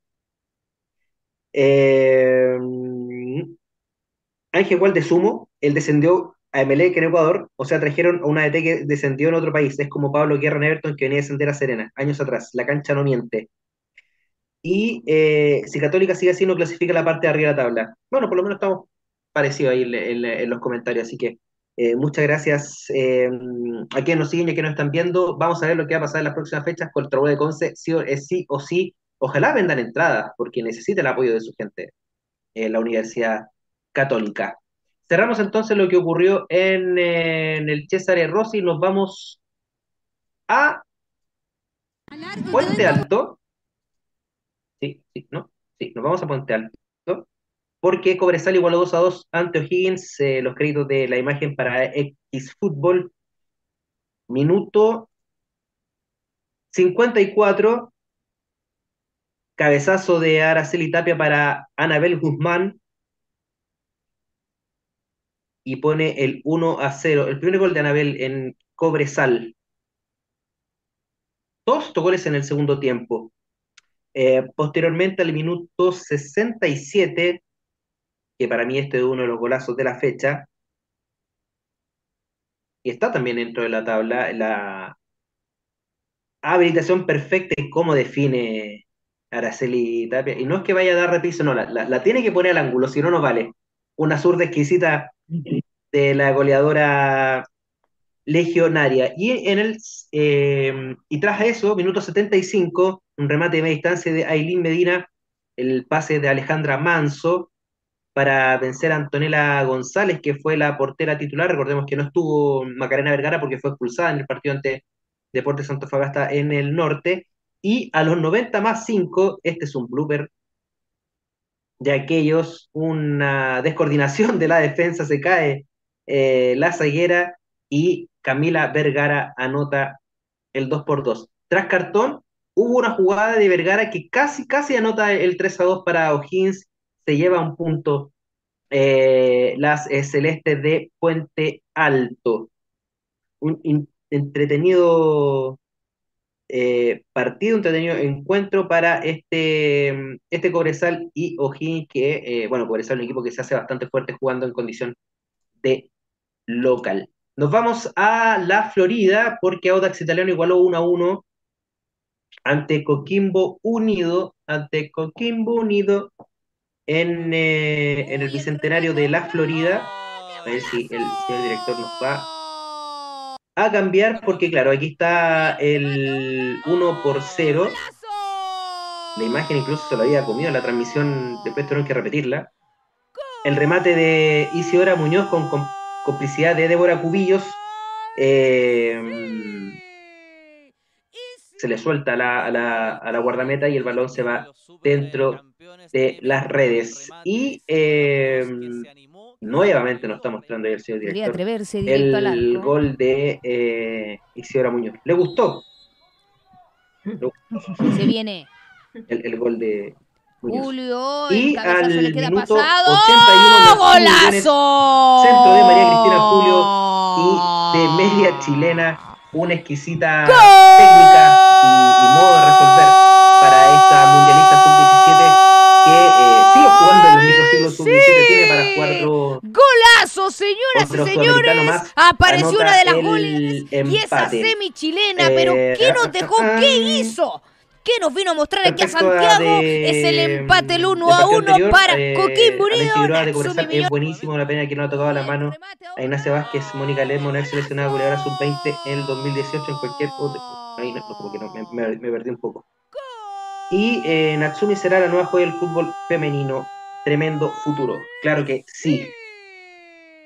Speaker 1: Eh, Ángel Igual de Sumo, él descendió a Emelec en Ecuador, o sea, trajeron a una DT que descendió en otro país. Es como Pablo Guerra en Everton que venía a descender a Serena, años atrás. La cancha no miente. Y eh, si Católica sigue así, no clasifica la parte de arriba de la tabla. Bueno, por lo menos estamos parecidos ahí en, los comentarios, así que eh, muchas gracias eh, a quienes nos siguen y a quienes nos están viendo. Vamos a ver lo que va a pasar en las próximas fechas con el Trabajo de Conce, sí o, sí o sí. Ojalá vendan entradas, porque necesita el apoyo de su gente, en la Universidad Católica. Cerramos entonces lo que ocurrió en, el César Rossi. Nos vamos a Puente Alto. Sí, sí, ¿no? Sí, nos vamos a Puente Alto porque Cobresal igualó 2 a 2 ante O'Higgins, eh, los créditos de la imagen para X Fútbol, minuto 54, cabezazo de Araceli Tapia para Anabel Guzmán, y pone el 1 a 0, el primer gol de Anabel en Cobresal. Dos goles en el segundo tiempo. Eh, posteriormente, al minuto 67, que para mí este es uno de los golazos de la fecha, y está también dentro de la tabla, la habilitación perfecta y cómo define Araceli Tapia. Y no es que vaya a dar repiso, no, la, tiene que poner al ángulo, si no, no vale. Una zurda exquisita de la goleadora legionaria. Y, en el, eh, y tras eso, minuto 75, un remate de media distancia de Ailín Medina, el pase de Alejandra Manso para vencer a Antonella González, que fue la portera titular. Recordemos que no estuvo Macarena Vergara porque fue expulsada en el partido ante Deportes Santo Fagasta en el norte. Y a los 90 más 5, este es un blooper de aquellos, una descoordinación de la defensa, se cae eh, la zaguera y Camila Vergara anota el 2 por 2. Tras cartón, hubo una jugada de Vergara que casi, casi anota el 3 a 2 para O'Higgins, se lleva un punto eh, las eh, celestes de Puente Alto. Un entretenido eh, partido, entretenido encuentro para este, este Cobresal y O'Higgins, que, bueno, Cobresal es un equipo que se hace bastante fuerte jugando en condición de local. Nos vamos a la Florida porque Audax Italiano igualó 1 a 1 ante Coquimbo Unido, ante Coquimbo Unido en, eh, en el Bicentenario de la Florida. A ver si el señor director nos va a cambiar porque claro, aquí está el 1 por 0. La imagen incluso se lo había comido en la transmisión, después tuvieron que repetirla. El remate de Isidora Muñoz con, complicidad de Débora Cubillos. Eh, se le suelta a la, a, la, guardameta y el balón se va dentro de las redes. Y eh, nuevamente nos está mostrando el señor director el gol de eh, Isidora Muñoz. ¿Le gustó?
Speaker 4: Se viene.
Speaker 1: El, el gol de,
Speaker 4: Julio,
Speaker 1: y al
Speaker 4: le queda
Speaker 1: minuto
Speaker 4: pasado.
Speaker 1: 81
Speaker 4: ¡Golazo!
Speaker 1: Centro de María Cristina Julio y de media chilena, una exquisita técnica y, modo de resolver para esta mundialista sub-17 que sigue jugando en los microciclos sub-17, tiene para jugar otro.
Speaker 4: ¡Golazo, señoras y señores! Apareció una de las goles y esa semi chilena, pero
Speaker 1: Eh,
Speaker 4: ¿qué nos dejó? ¿Qué hizo? ¿Qué nos vino a mostrar aquí a Santiago?
Speaker 1: de-
Speaker 4: es el empate el 1
Speaker 1: del
Speaker 4: a
Speaker 1: partido
Speaker 4: 1
Speaker 1: anterior,
Speaker 4: para
Speaker 1: eh,
Speaker 4: Coquimbo Unido.
Speaker 1: Es buenísimo, la pena que no ha tocado la mano a Ignacia Vázquez, Mónica Lemo, una ex seleccionada goleadora sub-20 en el 2018 en cualquier otro. Ahí no, no, como que no, me, me- me perdí un poco. Y eh, Natsumi será la nueva joya del fútbol femenino. Tremendo futuro. Claro que sí.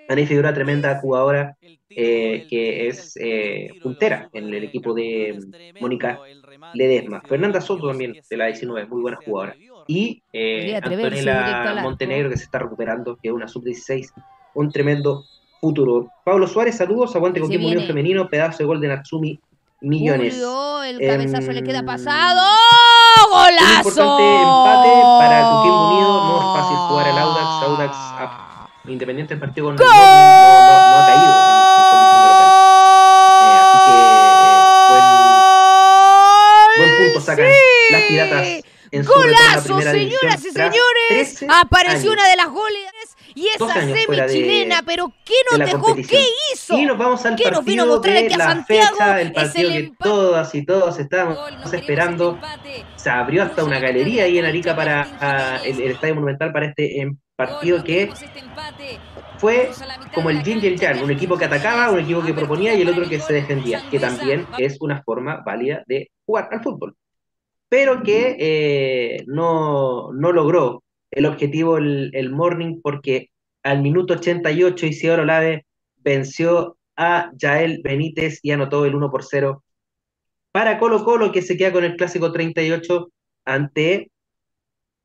Speaker 1: Ana Figueroa, tremenda jugadora eh, que es eh, puntera en el equipo de Mónica Ledesma. Fernanda Soto también, de la 19, muy buena jugadora. Y eh, Antonella. Montenegro, que se está recuperando, que es una sub-16, un tremendo futuro. Pablo Suárez, saludos, aguante con
Speaker 4: viene.
Speaker 1: femenino, pedazo de gol de Natsumi, millones.
Speaker 4: Julio, el cabezazo le queda
Speaker 1: Em,
Speaker 4: pasado.
Speaker 1: Un
Speaker 4: ¡Golazo!
Speaker 1: importante empate para Coquimbo Unido, fácil jugar el Audax, Audax ah, independiente del partido con el no, no, no ha caído en, en condición de local. Eh, así que eh, buen, buen punto sacan las piratas en su
Speaker 4: ¡Golazo,
Speaker 1: división
Speaker 4: señoras y señores!
Speaker 1: 13
Speaker 4: Apareció
Speaker 1: años.
Speaker 4: una de las goles y
Speaker 1: 12
Speaker 4: esa semi
Speaker 1: de-
Speaker 4: chilena, pero ¿qué nos dejó? ¿Qué hizo?
Speaker 1: Y nos vamos al
Speaker 4: ¿Qué nos vino a
Speaker 1: partido
Speaker 4: mostrar aquí a
Speaker 1: la
Speaker 4: Santiago?
Speaker 1: fecha, el
Speaker 4: Es
Speaker 1: partido
Speaker 4: el
Speaker 1: que todas y todos estábamos
Speaker 4: no
Speaker 1: esperando. Se abrió hasta una galería ahí en Arica para ah, el, el Estadio Monumental para este em, partido que
Speaker 4: este
Speaker 1: fue como el yin y el yang, un equipo que atacaba, un equipo que proponía y el otro que se defendía, que también es una forma válida de jugar al fútbol. Pero que eh, no, no logró el objetivo el, el Morning porque al minuto 88 Isidoro Olave venció a Yael Benítez y anotó el 1 por 0 para Colo Colo que se queda con el clásico 38 ante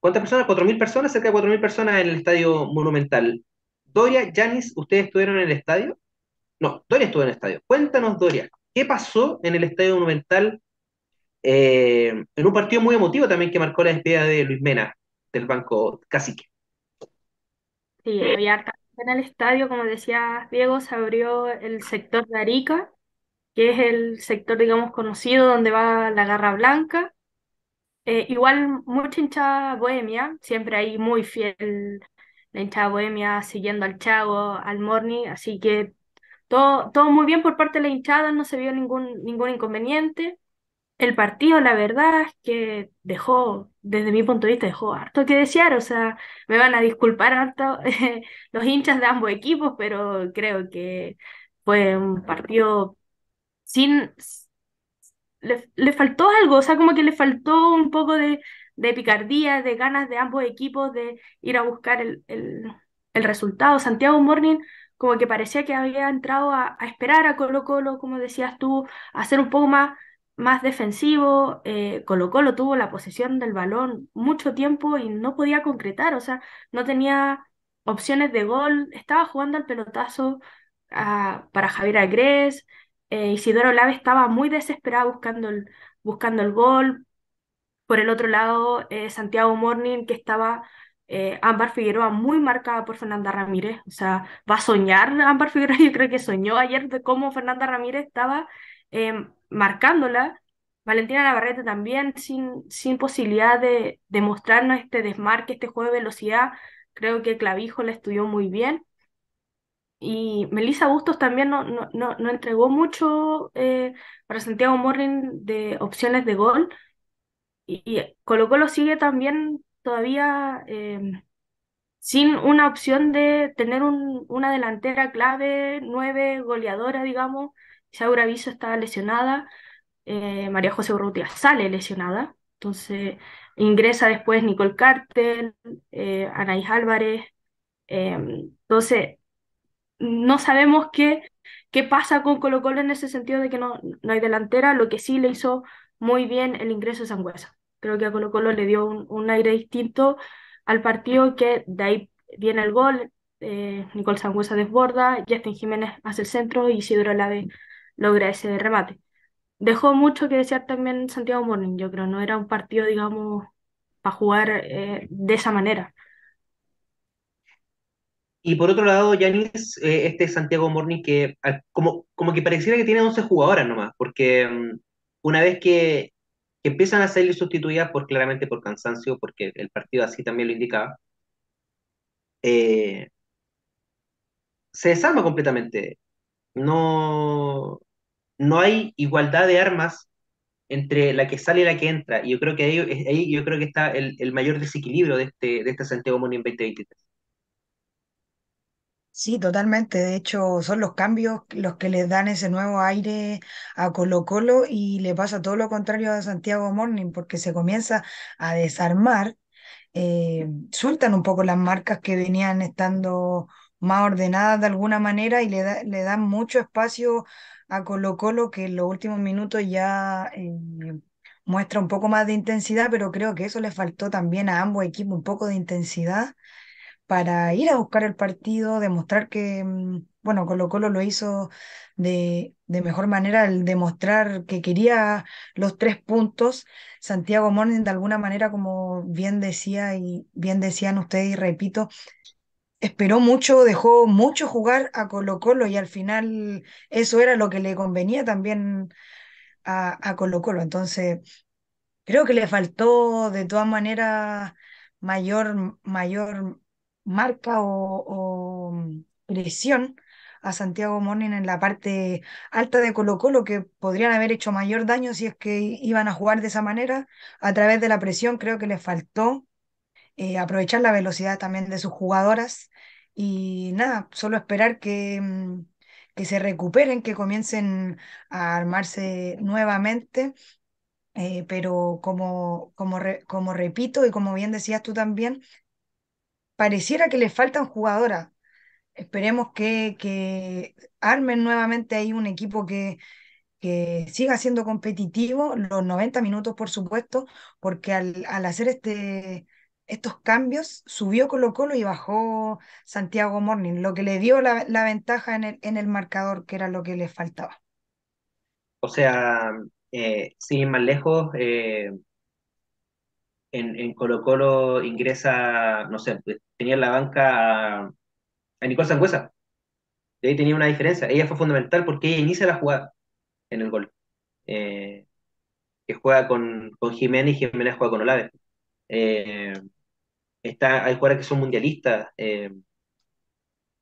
Speaker 1: ¿Cuántas personas? 4.000 personas, cerca de 4.000 personas en el estadio monumental. Doria, Yanis, ¿ustedes estuvieron en el estadio? No, Doria estuvo en el estadio. Cuéntanos, Doria, ¿qué pasó en el estadio monumental eh, en un partido muy emotivo también que marcó la despedida de Luis Mena del Banco Cacique?
Speaker 2: Sí, había harta en el estadio, como decía Diego, se abrió el sector de Arica, que es el sector, digamos, conocido donde va la Garra Blanca. Eh, igual mucha hinchada bohemia, siempre hay muy fiel la hinchada bohemia siguiendo al Chago, al Morni, así que todo, todo muy bien por parte de la hinchada, no se vio ningún, ningún inconveniente. El partido, la verdad es que dejó, desde mi punto de vista, dejó harto que desear, o sea, me van a disculpar harto *laughs* los hinchas de ambos equipos, pero creo que fue un partido sin... Le, faltó algo, o sea, como que le faltó un poco de, picardía, de ganas de ambos equipos de ir a buscar el, el resultado. Santiago Morning como que parecía que había entrado a, esperar a Colo Colo, como decías tú, a ser un poco más, más defensivo. Eh, Colo Colo tuvo la posesión del balón mucho tiempo y no podía concretar, o sea, no tenía opciones de gol, estaba jugando al pelotazo ah, para Javier Agrés, eh, Isidoro Lave estaba muy desesperado buscando el, buscando el gol. Por el otro lado, eh, Santiago Morning, que estaba eh, Ámbar Figueroa muy marcada por Fernanda Ramírez. O sea, va a soñar Ámbar Figueroa. *laughs* Yo creo que soñó ayer de cómo Fernanda Ramírez estaba em, marcándola. Valentina Navarrete también sin, sin posibilidad de, de mostrarnos este desmarque, este juego de velocidad. Creo que Clavijo la estudió muy bien. Y Melissa Bustos también no, no, no, entregó mucho eh, para Santiago Morrin de opciones de gol. Y, y sigue también todavía em, sin una opción de tener una delantera clave, nueve, goleadora, digamos. Saura Viso está lesionada, eh, María José Urrutia sale lesionada, entonces ingresa después Nicole Cartel, eh, Anaís Álvarez. Em, entonces, no sabemos qué, qué pasa con Colo Colo en ese sentido de que no, no hay delantera, lo que sí le hizo muy bien el ingreso de Sangüesa. Creo que a Colo Colo le dio un, aire distinto al partido que de ahí viene el gol. Eh, Nicole Sangüesa desborda, Justin Jiménez hace el centro y Isidro Lave logra ese remate. Dejó mucho que desear también Santiago Morning, yo creo, no era un partido, digamos, para jugar eh, de esa manera.
Speaker 1: Y por otro lado, Yanis, eh, este Santiago Morning que como, como que pareciera que tiene 11 jugadoras nomás, porque mm, una vez que que empiezan a salir sustituidas por, claramente por cansancio, porque el partido así también lo indicaba, eh, se desarma completamente. No, no hay igualdad de armas entre la que sale y la que entra. Y yo creo que ahí, yo creo que está el, mayor desequilibrio de este, de este Santiago Morning 2023.
Speaker 3: Sí, totalmente. De hecho, son los cambios los que le dan ese nuevo aire a Colo Colo y le pasa todo lo contrario a Santiago Morning porque se comienza a desarmar, eh, sueltan un poco las marcas que venían estando más ordenadas de alguna manera y le, le dan mucho espacio a Colo Colo que en los últimos minutos ya eh, muestra un poco más de intensidad, pero creo que eso le faltó también a ambos equipos un poco de intensidad para ir a buscar el partido, demostrar que, mm, bueno, Colo Colo lo hizo de, de mejor manera al demostrar que quería los tres puntos. Santiago Morning, de alguna manera, como bien decía y bien decían ustedes, y repito, esperó mucho, dejó mucho jugar a Colo Colo y al final eso era lo que le convenía también a, a Colo Colo. Entonces, creo que le faltó de todas maneras mayor, mayor marca o, mm, presión a Santiago Morning en la parte alta de Colo Colo que podrían haber hecho mayor daño si es que iban a jugar de esa manera. A través de la presión creo que les faltó eh, aprovechar la velocidad también de sus jugadoras y nada, solo esperar que, mm, que se recuperen, que comiencen a armarse nuevamente. Eh, pero como, como, como repito y como bien decías tú también, pareciera que le faltan jugadoras. Esperemos que, que armen nuevamente ahí un equipo que, que siga siendo competitivo, los 90 minutos por supuesto, porque al, al hacer este, estos cambios, subió Colo Colo y bajó Santiago Morning, lo que le dio la, ventaja en el, marcador, que era lo que le faltaba.
Speaker 1: O sea, eh, sin más lejos, eh, en, Colo Colo ingresa, no sé, tenía en la banca a, a Nicole Sangüesa. De ahí tenía una diferencia. Ella fue fundamental porque ella inicia la jugada en el gol. Eh, que juega con, con Jiménez y Jiménez juega con Olave. Eh, está, hay jugadores que son mundialistas, eh,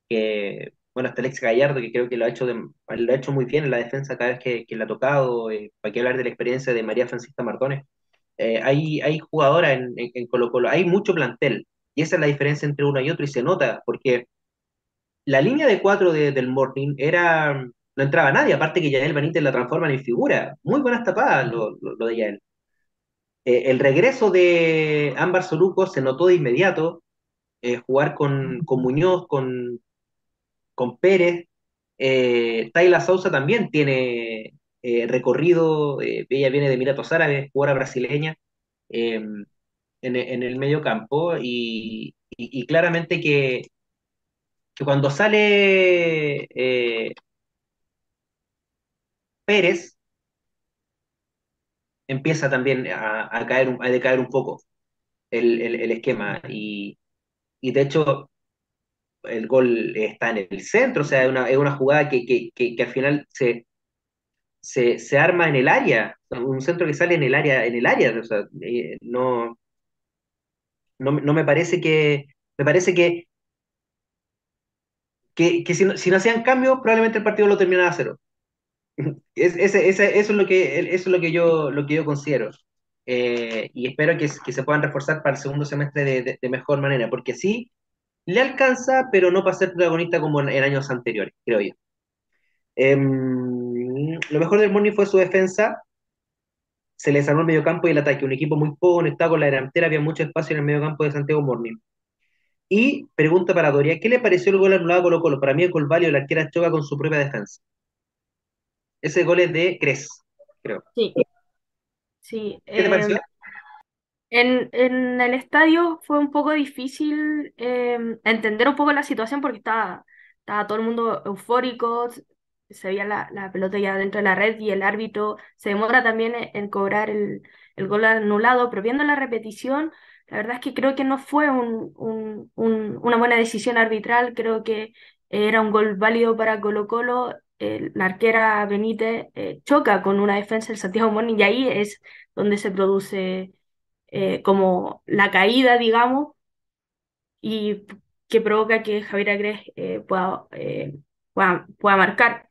Speaker 1: que, bueno, hasta Alex Gallardo, que creo que lo ha hecho, lo ha hecho muy bien en la defensa cada vez que, que ha tocado, eh, para que hablar de la experiencia de María Francisca Martones. hay, hay jugadoras en, Colo Colo, hay mucho plantel, y esa es la diferencia entre uno y otro, y se nota, porque la línea de cuatro del Morning era, no entraba nadie, aparte que Yael Benítez la transforma en figura, muy buenas tapadas lo, lo de Yael. Eh, el regreso de Ámbar Soluco se notó de inmediato, eh, jugar con, Muñoz, con, con Pérez. Eh, Tayla Sousa también tiene recorrido, ella viene de Emiratos Árabes, jugadora brasileña, em, en, el medio campo, y, claramente que, que, cuando sale Pérez, empieza también a, caer, a decaer un poco el, esquema. Y, de hecho, el gol está en el centro, o sea, es una, es una jugada que, que, al final se, se, arma en el área, un centro que sale en el área, en el área, o sea, eh, no, no, me parece que, me parece que, que, si, no, si no hacían cambios, probablemente el partido lo terminaba a cero. Es, ese, eso, es lo que, eso es lo que yo, lo que yo considero. Eh, y espero que, que, se puedan reforzar para el segundo semestre de, de, mejor manera, porque sí, le alcanza, pero no para ser protagonista como en, años anteriores, creo yo. Em, lo mejor del Morning fue su defensa. Se les armó el mediocampo y el ataque. Un equipo muy poco conectado con la delantera, había mucho espacio en el mediocampo de Santiago Morning. Y pregunta para Doria, ¿qué le pareció el gol anulado a Colo Colo? Para mí el gol válido, la arquera choca con su propia defensa. Ese gol es de Cres, creo.
Speaker 2: Sí, sí.
Speaker 1: ¿Qué te pareció?
Speaker 2: Em, en, el estadio fue un poco difícil em, entender un poco la situación porque estaba, estaba todo el mundo eufórico, se veía la, pelota ya dentro de la red y el árbitro se demora también en, cobrar el, gol anulado, pero viendo la repetición, la verdad es que creo que no fue una buena decisión arbitral, creo que era un gol válido para Colo Colo la arquera Benítez eh, choca con una defensa del Santiago Morning y ahí es donde se produce eh, como la caída, digamos, y que provoca que Javier Agres eh, pueda, pueda, marcar.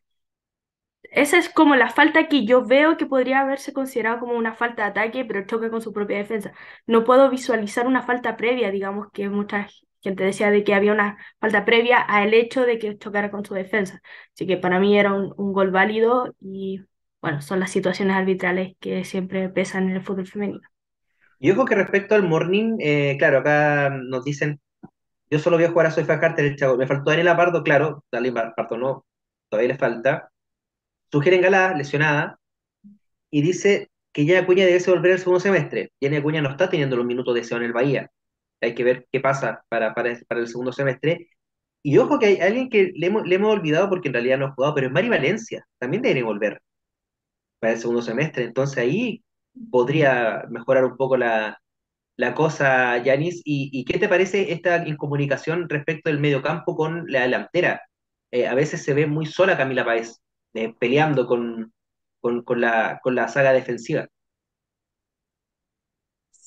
Speaker 2: Esa es como la falta que yo veo que podría haberse considerado como una falta de ataque, pero choca con su propia defensa. No puedo visualizar una falta previa, digamos, que muchas quien te decía de que había una falta previa al hecho de que chocara con su defensa. Así que para mí era un, gol válido y bueno, son las situaciones arbitrales que siempre pesan en el fútbol femenino.
Speaker 1: Y ojo que respecto al morning, eh, claro, acá nos dicen, yo solo voy a jugar a Soy Carter, el chavo, me faltó Daniel Apardo, claro, Daniel Apardo no, todavía le falta. Sugieren Galá, lesionada, y dice que ya Acuña debe volver el segundo semestre. Ya Acuña no está teniendo los minutos de SEO en el Bahía hay que ver qué pasa para, el segundo semestre. Y ojo que hay alguien que le hemos, olvidado porque en realidad no ha jugado, pero es Mari Valencia, también debería volver para el segundo semestre. Entonces ahí podría mejorar un poco la, cosa, Yanis. ¿Y, qué te parece esta incomunicación respecto del mediocampo con la delantera? Eh, a veces se ve muy sola Camila Páez, eh, peleando con, con, la, con la saga defensiva.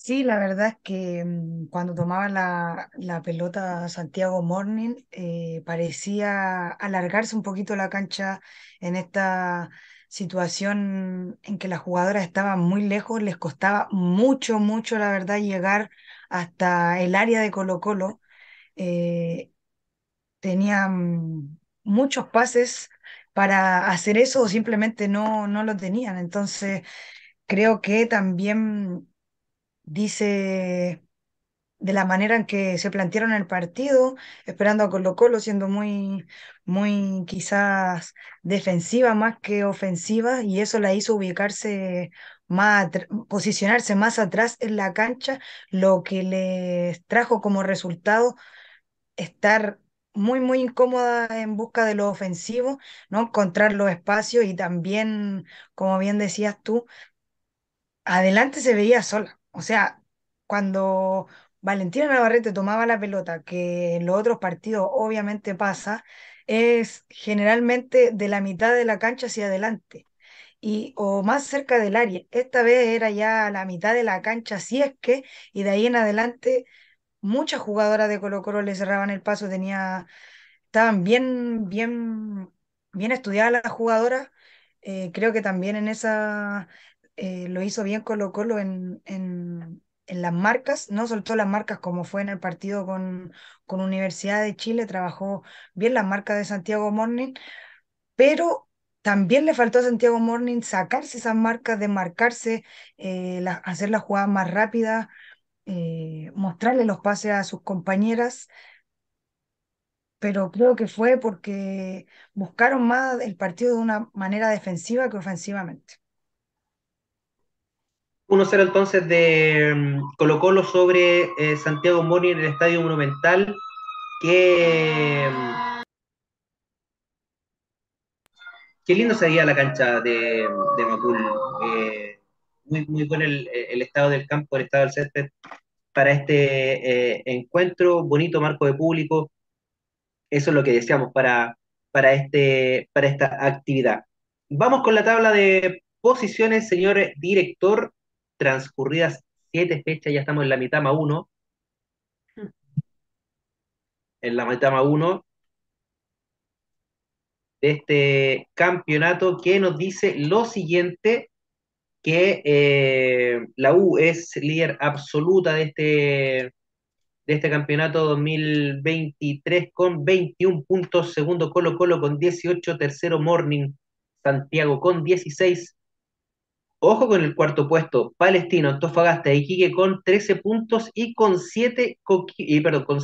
Speaker 3: Sí, la verdad es que mm, cuando tomaba la, pelota Santiago Morning eh, parecía alargarse un poquito la cancha en esta situación en que las jugadoras estaban muy lejos, les costaba mucho, mucho, la verdad, llegar hasta el área de Colo Colo. Eh, tenían muchos pases para hacer eso o simplemente no, no lo tenían. Entonces, creo que también dice, de la manera en que se plantearon el partido, esperando a Colo Colo, siendo muy, muy quizás defensiva más que ofensiva, y eso la hizo ubicarse más, posicionarse más atrás en la cancha, lo que les trajo como resultado estar muy, muy incómoda en busca de lo ofensivo, ¿no? Encontrar los espacios y también, como bien decías tú, adelante se veía sola. O sea, cuando Valentina Navarrete tomaba la pelota, que en los otros partidos obviamente pasa, es generalmente de la mitad de la cancha hacia adelante. Y, o más cerca del área. Esta vez era ya la mitad de la cancha, si es que, y de ahí en adelante muchas jugadoras de Colo Colo le cerraban el paso, tenía, estaban bien, bien, bien estudiadas las jugadoras. Eh, creo que también en esa eh, lo hizo bien Colo Colo en, en, en las marcas, no soltó las marcas como fue en el partido con, con Universidad de Chile, trabajó bien las marcas de Santiago Morning, pero también le faltó a Santiago Morning sacarse esas marcas, desmarcarse, eh, hacer las jugadas más rápidas, eh, mostrarle los pases a sus compañeras, pero creo que fue porque buscaron más el partido de una manera defensiva que ofensivamente.
Speaker 1: 1-0 entonces de mm, Colo Colo sobre eh, Santiago Mori en el Estadio Monumental, que... Mm, qué lindo sería la cancha de, de. Eh, muy, muy bueno el, estado del campo, el estado del césped para este eh, encuentro, bonito marco de público. Eso es lo que deseamos para, para, este, para esta actividad. Vamos con la tabla de posiciones, señor director transcurridas siete fechas, ya estamos en la mitad más uno. En la mitad más uno de este campeonato que nos dice lo siguiente, que eh, la U es líder absoluta de este, de este campeonato 2023 con 21 puntos, segundo Colo Colo con 18, tercero Morning Santiago con 16, Ojo con el cuarto puesto, Palestino, Antofagasta y Iquique con 13 puntos y con 7, y, perdón, con,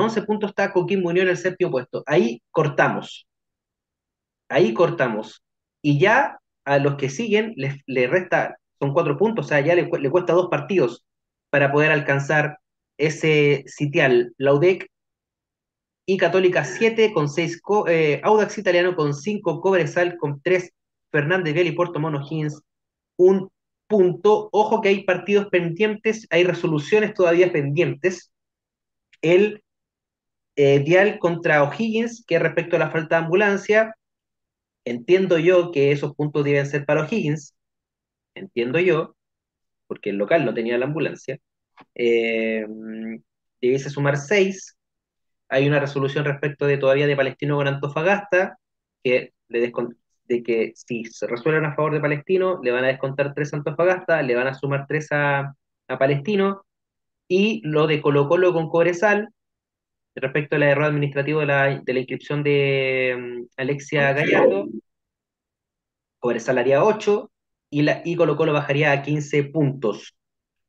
Speaker 1: 11 eh, puntos está Coquimbo Unión en el séptimo puesto. Ahí cortamos. Ahí cortamos. Y ya a los que siguen les, resta, son 4 puntos, o sea, ya le, cuesta dos partidos para poder alcanzar ese sitial. Laudec y Católica 7 con 6, eh, Audax Italiano con 5, Cobresal con 3, Fernández Vial y Puerto Mono Higgins un punto. Ojo que hay partidos pendientes, hay resoluciones todavía pendientes. El eh, Dial contra O'Higgins, que respecto a la falta de ambulancia, entiendo yo que esos puntos deben ser para O'Higgins, entiendo yo, porque el local no tenía la ambulancia. Eh, debiese sumar seis. Hay una resolución respecto de todavía de Palestino con Antofagasta, que le, de que si se resuelven a favor de Palestino, le van a descontar tres a Antofagasta, le van a sumar tres a, Palestino, y lo de Colo Colo con Cobresal, respecto al error administrativo de la, de la inscripción de mm, Alexia Gallardo, Cobresal haría 8 y, la, y Colo Colo bajaría a 15 puntos.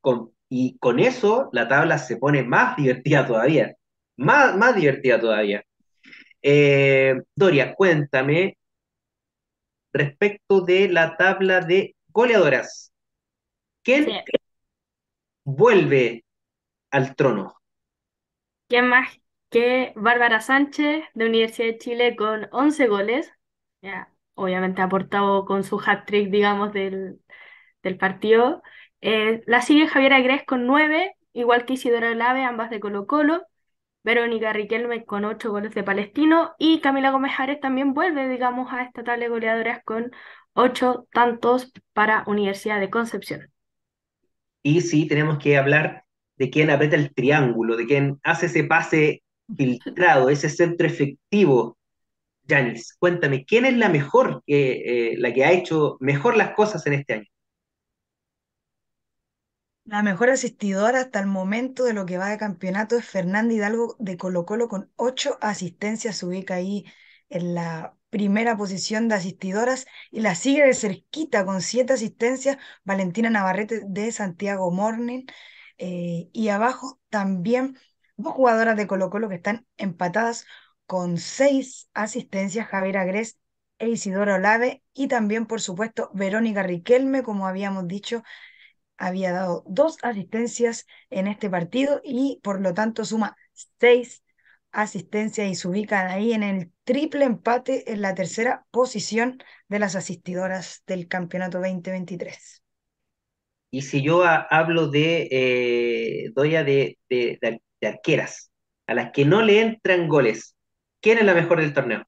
Speaker 1: Con, y con eso la tabla se pone más *laughs* divertida todavía, más, más divertida todavía. Eh, Doria, cuéntame respecto de la tabla de goleadoras. ¿Quién vuelve al trono?
Speaker 2: ¿Quién más que Bárbara Sánchez de Universidad de Chile con 11 goles? Ya, obviamente ha aportado con su hat-trick, digamos, del, partido. Eh, la sigue Javiera Gres con 9, igual que Isidora Lave, ambas de Colo Colo. Verónica Riquelme con ocho goles de Palestino y Camila Gómez Ares también vuelve, digamos, a esta tabla de goleadoras con ocho tantos para Universidad de Concepción.
Speaker 1: Y sí, tenemos que hablar de quién aprieta el triángulo, de quién hace ese pase filtrado, ese centro efectivo. Janis, cuéntame, ¿quién es la mejor, eh, la que ha hecho mejor las cosas en este año?
Speaker 3: La mejor asistidora hasta el momento de lo que va de campeonato es Fernanda Hidalgo de Colo Colo con ocho asistencias. Se ubica ahí en la primera posición de asistidoras y la sigue de cerquita con siete asistencias Valentina Navarrete de Santiago Morning. Eh, y abajo también dos jugadoras de Colo Colo que están empatadas con seis asistencias, Javier Agres e Isidora Olave, y también, por supuesto, Verónica Riquelme, como habíamos dicho, había dado dos asistencias en este partido y por lo tanto suma seis asistencias y se ubican ahí en el triple empate en la tercera posición de las asistidoras del campeonato 2023.
Speaker 1: Y si yo hablo de, eh, Doya, de, de, arqueras, a las que no le entran goles, ¿quién es la mejor del torneo?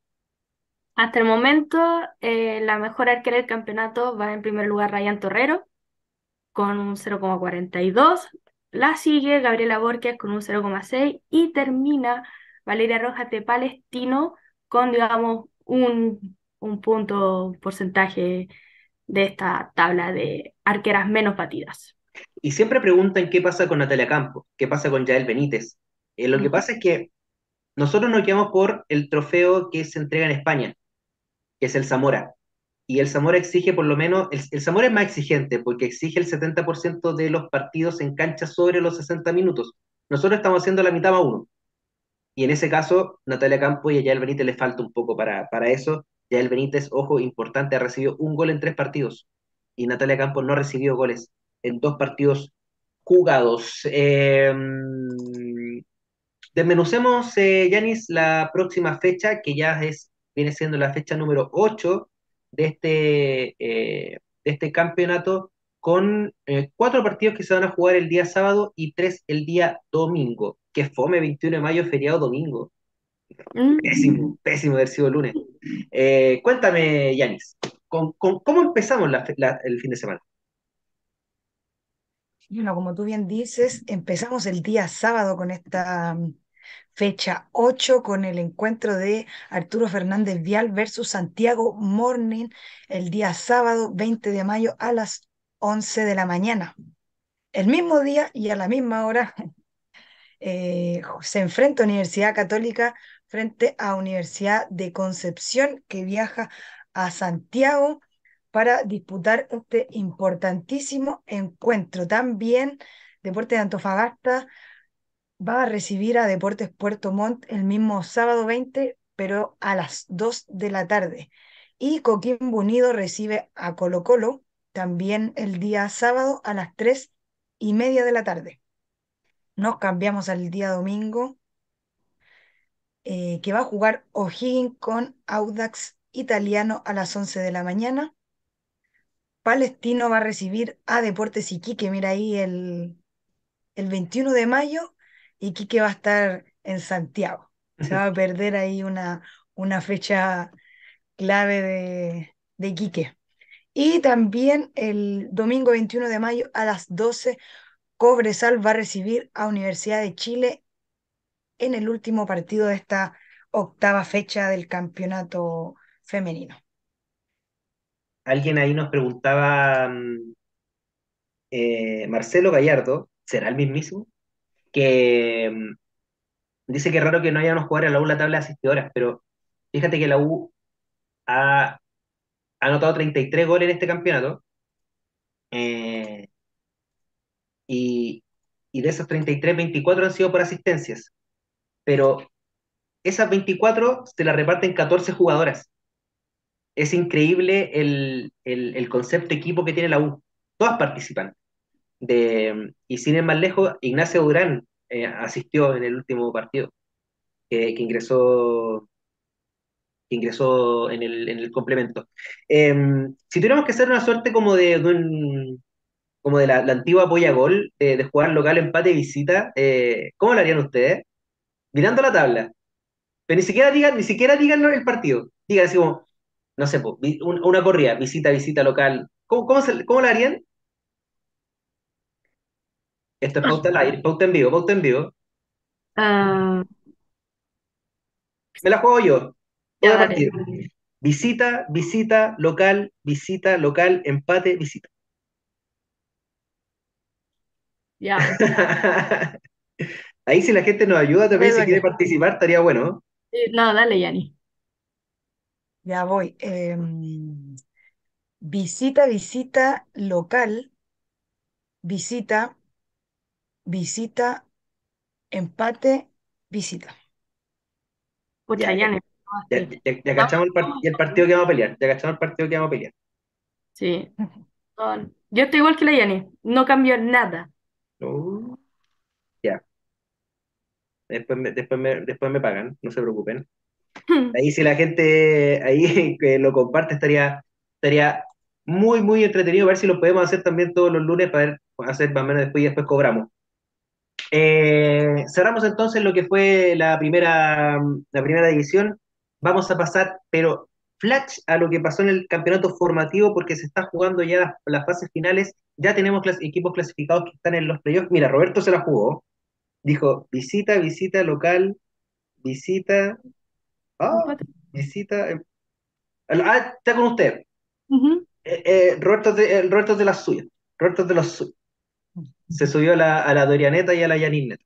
Speaker 2: Hasta el momento, eh, la mejor arquera del campeonato va en primer lugar Ryan Torrero, con un 0,42. La sigue Gabriela Borges con un 0,6 y termina Valeria Rojas de Palestino con, digamos, un, un punto porcentaje de esta tabla de arqueras menos batidas.
Speaker 1: Y siempre preguntan qué pasa con Natalia Campos, qué pasa con Yael Benítez. Eh, lo que pasa es que nosotros nos quedamos por el trofeo que se entrega en España, que es el Zamora. Y el Zamora exige por lo menos, el, Zamora es más exigente porque exige el 70% de los partidos en cancha sobre los 60 minutos. Nosotros estamos haciendo la mitad más uno. Y en ese caso, Natalia Campos y a Yael Benítez le falta un poco para, para eso. Yael Benítez, ojo, importante, ha recibido un gol en tres partidos. Y Natalia Campos no ha recibido goles en dos partidos jugados. Eh, desmenucemos, Yanis, la próxima fecha, que ya es, viene siendo la fecha número 8 de este, eh, de este campeonato, con eh, cuatro partidos que se van a jugar el día sábado y tres el día domingo. Que fome 21 de mayo, feriado domingo. Mm. Pésimo, pésimo haber sido lunes. cuéntame, Yanis, ¿con, cómo empezamos el fin de semana?
Speaker 3: Bueno, como tú bien dices, empezamos el día sábado con esta fecha 8 con el encuentro de Arturo Fernández Vial versus Santiago Morning el día sábado 20 de mayo a las 11 de la mañana. El mismo día y a la misma hora *laughs* eh, se enfrenta Universidad Católica frente a Universidad de Concepción que viaja a Santiago para disputar este importantísimo encuentro. También Deportes de Antofagasta va a recibir a Deportes Puerto Montt el mismo sábado 20, pero a las 2 de la tarde. Y Coquimbo Unido recibe a Colo Colo también el día sábado a las 3 y media de la tarde. Nos cambiamos al día domingo, eh, que va a jugar O'Higgins con Audax Italiano a las 11 de la mañana. Palestino va a recibir a Deportes Iquique, mira ahí el, el 21 de mayo, Iquique va a estar en Santiago. Se va a *laughs* perder ahí una, una fecha clave de, de Iquique. Y también el domingo 21 de mayo a las 12, Cobresal va a recibir a Universidad de Chile en el último partido de esta octava fecha del campeonato femenino
Speaker 1: alguien ahí nos preguntaba, mm, eh, Marcelo Gallardo, ¿será el mismísimo? Que mm, dice que es raro que no hayamos jugado a la U la tabla de asistidoras, pero fíjate que la U ha, anotado 33 goles en este campeonato. Eh, y, y de esos 33, 24 han sido por asistencias. Pero esas 24 se las reparten 14 jugadoras es increíble el, el, concepto equipo que tiene la U. Todas participan. Y sin ir más lejos, Ignacio Durán eh, asistió en el último partido, que ingresó que ingresó en el, en el complemento. Em, si tuviéramos que hacer una suerte como de, un, como de la, antigua polla gol, de jugar local empate y visita, eh, ¿cómo lo harían ustedes? Mirando la tabla. Pero ni siquiera digan, ni siquiera digan el partido. Digan así como, no sé, una corrida, visita, visita local. ¿Cómo, cómo, la harían? Esto es pauta al aire, pauta en vivo, pauta en vivo. Ah. Me la juego yo. Visita, visita, local, visita, local, empate, visita.
Speaker 2: Ya. *laughs*
Speaker 1: Ahí si la gente nos ayuda también, si quiere participar, estaría bueno.
Speaker 2: No, dale, Yanni.
Speaker 3: Ya voy. Em, visita, visita local, visita visita, empate, visita.
Speaker 2: Pucha, ya,
Speaker 1: ya, cachamos el, el, partido que vamos a pelear. Ya cachamos el partido que vamos a pelear.
Speaker 2: Sí. *laughs* Yo estoy igual que la Yani. No cambió nada.
Speaker 1: ya. Después me, después, me, después me pagan, no se preocupen. *laughs* Ahí si la gente ahí *laughs* que lo comparte estaría, estaría muy, muy entretenido a ver si lo podemos hacer también todos los lunes para ver, hacer más o menos después y después cobramos. Eh, cerramos entonces lo que fue la primera, la primera edición. Vamos a pasar, pero flash a lo que pasó en el campeonato formativo porque se está jugando ya las, fases finales. Ya tenemos equipos clasificados que están en los playoffs. Mira, Roberto se la jugó. Dijo visita, visita local, visita. Ah, visita. Em, ah, está con usted. Eh, eh, Roberto, de, Roberto de las suyas. Roberto de los suyos. Se subió a la, a la Dorianeta y a la Yanineta.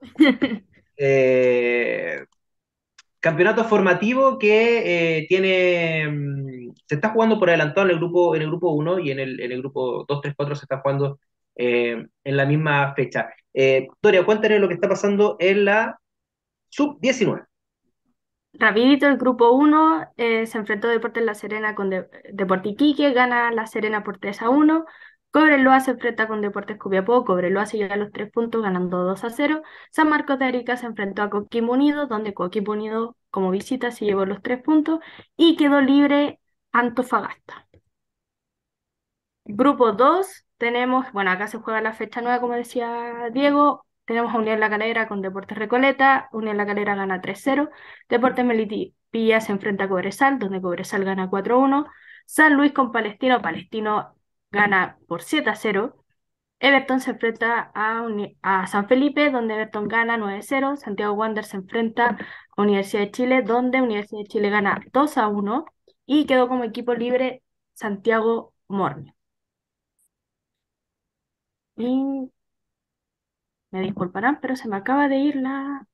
Speaker 1: *laughs* eh, campeonato formativo que eh, tiene mm, se está jugando por adelantado en el grupo en el grupo 1 y en el, en el grupo 2, 3, 4 se está jugando eh, en la misma fecha. Eh, Victoria, cuéntanos lo que está pasando en la sub-19.
Speaker 2: Rapidito, el grupo 1 se enfrentó Deportes La Serena con de Deporte Iquique, gana La Serena por 3 a 1. Cobreloa se enfrenta con Deportes Copiapó, Cobreloa se lleva los tres puntos ganando 2 a 0. San Marcos de Arica se enfrentó a Coquimbo Unido, donde Coquimbo Unido como visita se llevó los tres puntos y quedó libre Antofagasta. Grupo 2 tenemos, bueno, acá se juega la fecha nueva, como decía Diego, tenemos a Unión La Calera con Deportes Recoleta, Unión La Calera gana 3-0, Deportes Melipilla se enfrenta a Cobresal, donde Cobresal gana 4-1, San Luis con Palestino, Palestino gana por 7 a 0. Everton se enfrenta a, San Felipe, donde Everton gana 9 a 0. Santiago Wander se enfrenta a Universidad de Chile, donde Universidad de Chile gana 2 a 1. Y quedó como equipo libre Santiago Morne. Y me disculparán, pero se me acaba de ir la...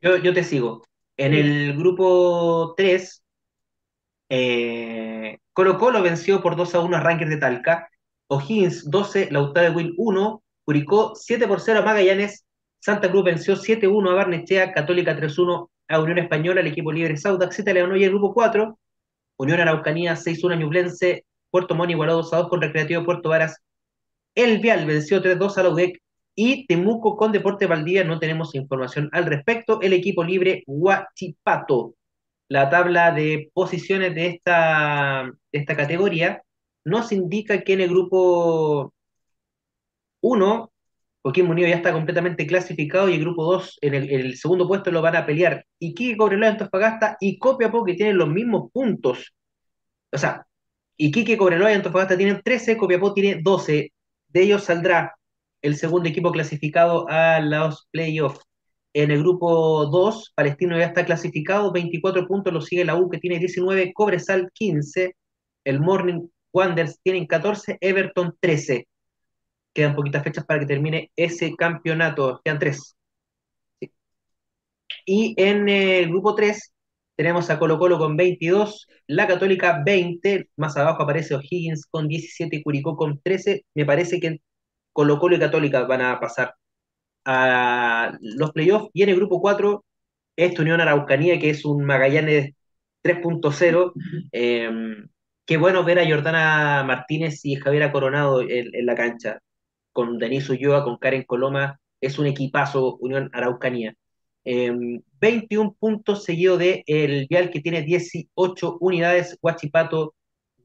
Speaker 1: Yo, yo te sigo. En el grupo 3, eh, Colo Colo venció por 2 a 1 a Rangers de Talca. O'Higgins 12, Lautaro de Will 1, Curicó 7 por 0 a Magallanes, Santa Cruz venció 7-1 a Barnechea, Católica 3-1 a Unión Española, el equipo libre Saudax 7 León y el grupo 4, Unión Araucanía 6-1 a Ñublense, Puerto Montt igualó 2 2 con Recreativo Puerto Varas, El Vial venció 3-2 a la UDEC y Temuco con Deporte Valdía, no tenemos información al respecto, el equipo libre Huachipato. La tabla de posiciones de esta categoría nos indica que en el grupo 1, Joaquín Munido ya está completamente clasificado y el grupo 2, en el, segundo puesto lo van a pelear Iquique, Cobreloa, Antofagasta y Copiapó que tienen los mismos puntos. O sea, Iquique, Cobreloa y Antofagasta tienen 13, Copiapó tiene 12. De ellos saldrá el segundo equipo clasificado a los playoffs. En el grupo 2, Palestino ya está clasificado, 24 puntos, lo sigue la U que tiene 19, Cobresal 15, el Morning Wanderers tienen 14, Everton 13. Quedan poquitas fechas para que termine ese campeonato. Quedan tres. Y en el grupo 3 tenemos a Colo Colo con 22, la Católica 20, más abajo aparece O'Higgins con 17 y Curicó con 13. Me parece que Colo Colo y Católica van a pasar a los playoffs. Y en el grupo 4, esta Unión Araucanía, que es un Magallanes 3.0. Qué bueno ver a Jordana Martínez y Javiera Coronado en, la cancha, con Denis Ulloa, con Karen Coloma, es un equipazo Unión Araucanía. 21 em, puntos seguido de el Vial que tiene 18 unidades, Huachipato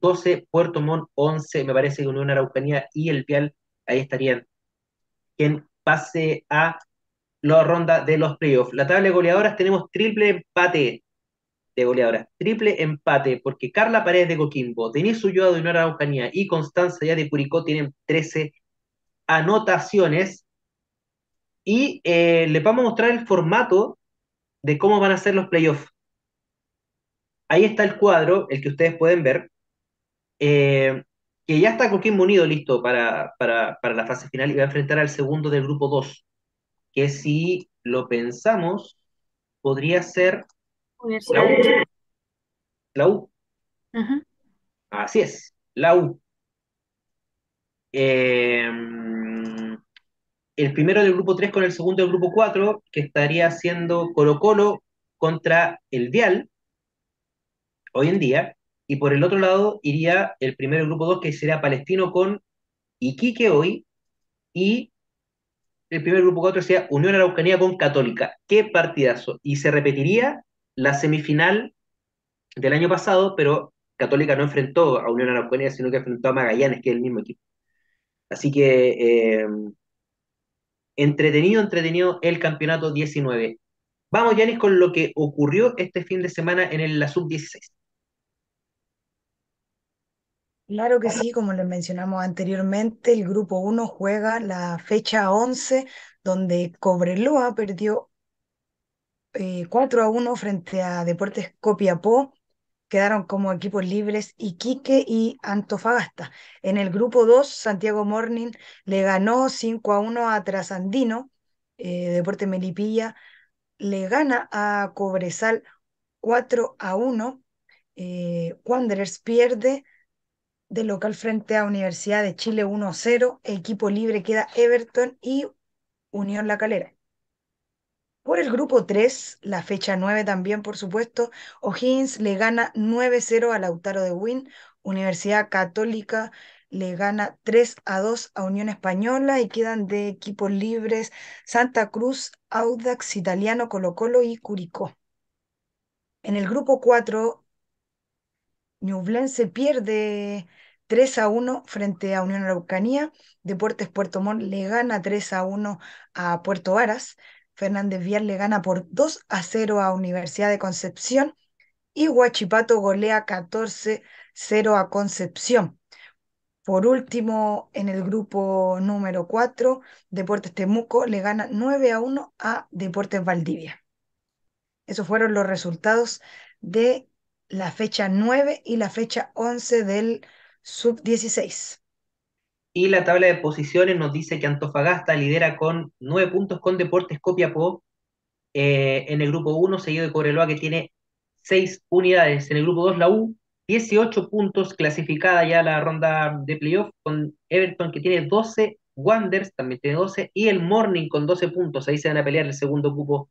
Speaker 1: 12, Puerto Montt 11, me parece que Unión Araucanía y el Vial ahí estarían. Quien pase a la ronda de los playoffs. La tabla de goleadoras tenemos triple empate de. Triple empate, porque Carla Paredes de Coquimbo, Denise Ulloa de Unión y Constanza ya de Curicó tienen 13 anotaciones. Y eh, les vamos a mostrar el formato de cómo van a ser los playoffs. Ahí está el cuadro, el que ustedes pueden ver, eh, que ya está Coquimbo Unido listo para, para, para la fase final y va a enfrentar al segundo del grupo 2, que si lo pensamos, podría ser la U. Así es, la U. Em, el primero del grupo 3 con el segundo del grupo 4, que estaría siendo Colo Colo contra el Vial, hoy en día, y por el otro lado iría el primero del grupo 2, que sería Palestino con Iquique hoy, y el primer grupo 4 sería Unión Araucanía con Católica. ¡Qué partidazo! Y se repetiría la semifinal del año pasado, pero Católica no enfrentó a Unión Araucanía, sino que enfrentó a Magallanes, que es el mismo equipo. Así que eh, entretenido, entretenido el campeonato 19. Vamos, Yanis, con lo que ocurrió este fin de semana en el, la sub-16.
Speaker 3: Claro que sí, como les mencionamos anteriormente, el grupo 1 juega la fecha 11, donde Cobreloa perdió 4 eh, a 1 frente a Deportes Copiapó. Quedaron como equipos libres Iquique y Antofagasta. En el grupo 2, Santiago Morning le ganó 5 a 1 a Trasandino, eh, Deportes Melipilla, le gana a Cobresal 4 a 1. Eh, Wanderers pierde de local frente a Universidad de Chile 1-0. Equipo libre queda Everton y Unión La Calera. Por el grupo 3, la fecha 9 también, por supuesto, O'Higgins le gana 9-0 a Lautaro de Win. Universidad Católica le gana 3 a 2 a Unión Española y quedan de equipos libres Santa Cruz, Audax Italiano, Colo Colo y Curicó. En el grupo 4, Ñublense pierde 3 a 1 frente a Unión Araucanía. Deportes Puerto Montt le gana 3 a 1 a Puerto Varas. Fernández Vial le gana por 2 a 0 a Universidad de Concepción. Y Huachipato golea 14-0 a Concepción. Por último, en el grupo número 4, Deportes Temuco le gana 9 a 1 a Deportes Valdivia. Esos fueron los resultados de la fecha 9 y la fecha 11 del sub-16.
Speaker 1: Y la tabla de posiciones nos dice que Antofagasta lidera con 9 puntos con Deportes Copiapó eh, en el grupo 1, seguido de Cobreloa que tiene 6 unidades. En el grupo 2, la U, 18 puntos, clasificada ya la ronda de playoff, con Everton que tiene 12, Wanders también tiene 12, y el Morning con 12 puntos. Ahí se van a pelear el segundo grupo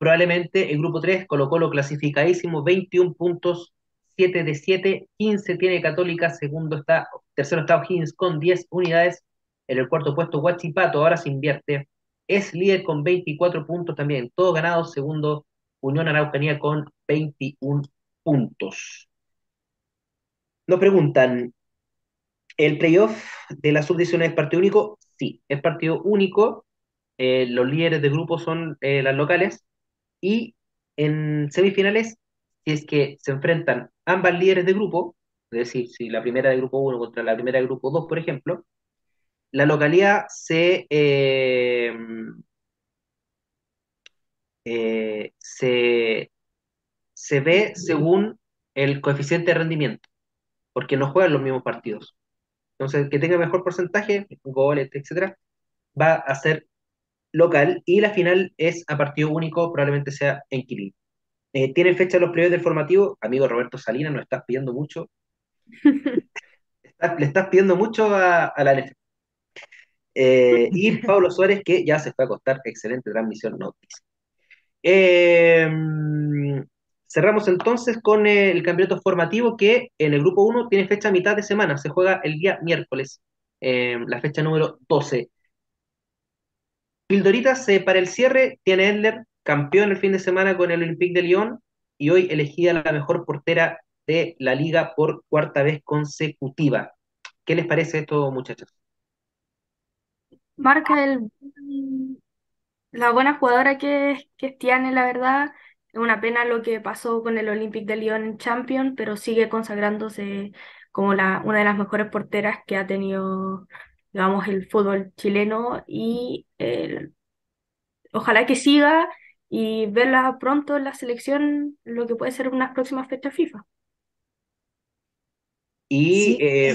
Speaker 1: Probablemente el grupo 3, Colo Colo clasificadísimo, 21 puntos, 7 de 7, 15 tiene Católica, segundo está, tercero está O'Higgins con 10 unidades, en el cuarto puesto Huachipato, ahora se invierte, es líder con 24 puntos también, todo ganado, segundo Unión Araucanía con 21 puntos. Nos preguntan, ¿el playoff de la sub-19 es partido único? Sí, es partido único. Eh, los líderes de grupo son eh, las locales. Y en semifinales, si es que se enfrentan ambas líderes de grupo, es decir, si la primera de grupo 1 contra la primera de grupo 2, por ejemplo, la localidad se, eh, eh, se, se ve según el coeficiente de rendimiento, porque no juegan los mismos partidos. Entonces, el que tenga mejor porcentaje, goles, etcétera, va a ser local y la final es a partido único, probablemente sea en Quilín. Eh, ¿Tienen fecha los previos del formativo? Amigo Roberto Salinas, nos estás pidiendo mucho. Le estás pidiendo mucho a, la NF. Eh, y *laughs* Pablo Suárez, que ya se fue a acostar, excelente transmisión, noticia. Em, cerramos entonces con el campeonato formativo que en el grupo 1 tiene fecha a mitad de semana, se juega el día miércoles, em, la fecha número 12. Pildoritas para el cierre tiene Edler, campeón el fin de semana con el Olympique de Lyon y hoy elegida la mejor portera de la liga por cuarta vez consecutiva. ¿Qué les parece esto, muchachos?
Speaker 2: Marca el, la buena jugadora que es, que la verdad. Es una pena lo que pasó con el Olympique de Lyon en Champions, pero sigue consagrándose como la, una de las mejores porteras que ha tenido digamos, el fútbol chileno y ojalá que siga y verla pronto en la selección, lo que puede ser unas próximas fechas FIFA.
Speaker 1: Y, eh,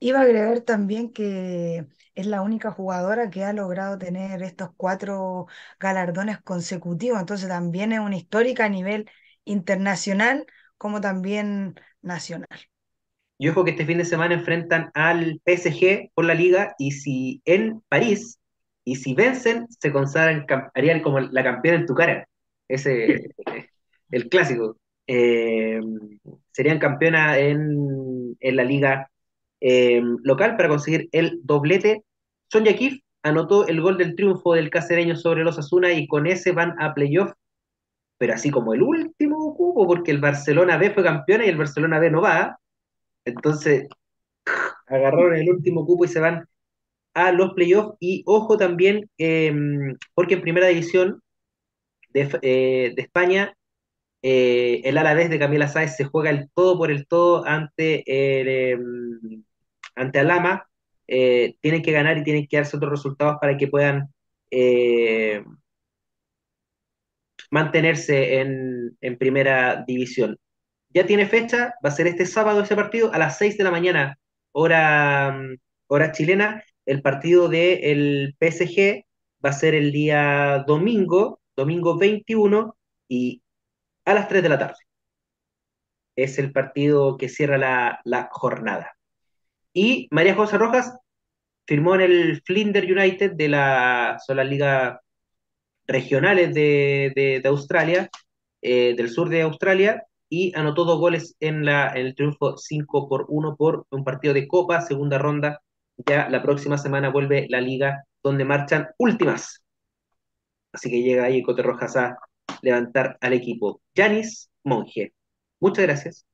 Speaker 3: Iba a agregar también que es la única jugadora que ha logrado tener estos cuatro galardones consecutivos, entonces también es una histórica a nivel internacional como también nacional.
Speaker 1: Y ojo que este fin de semana enfrentan al PSG por la liga y si en París, y si vencen, se consagran, harían como la campeona en tu cara. Ese *laughs* el clásico. Eh, serían campeonas en, en, la liga eh, local para conseguir el doblete. Sonja Kif anotó el gol del triunfo del casereño sobre los Asuna y con ese van a playoff, pero así como el último cubo, porque el Barcelona B fue campeona y el Barcelona B no va. Entonces, agarraron el último cupo y se van a los playoffs. Y ojo también, em, porque en primera división de, eh, de España, eh, el Alavés de Camila Sáez se juega el todo por el todo ante, el, em, ante Alama. Eh, tienen que ganar y tienen que darse otros resultados para que puedan mantenerse en, en primera división ya tiene fecha, va a ser este sábado ese partido a las 6 de la mañana, hora, mm, hora chilena. El partido del PSG va a ser el día domingo, domingo 21, y a las 3 de la tarde. Es el partido que cierra la, jornada. Y María José Rojas firmó en el Flinder United de la, son las ligas regionales de, Australia, eh, del sur de Australia, y anotó dos goles en, la, el triunfo 5 por 1 por un partido de Copa, segunda ronda. Ya la próxima semana vuelve la liga donde marchan últimas. Así que llega ahí Cote Rojas a levantar al equipo. Yanis Monge, muchas gracias.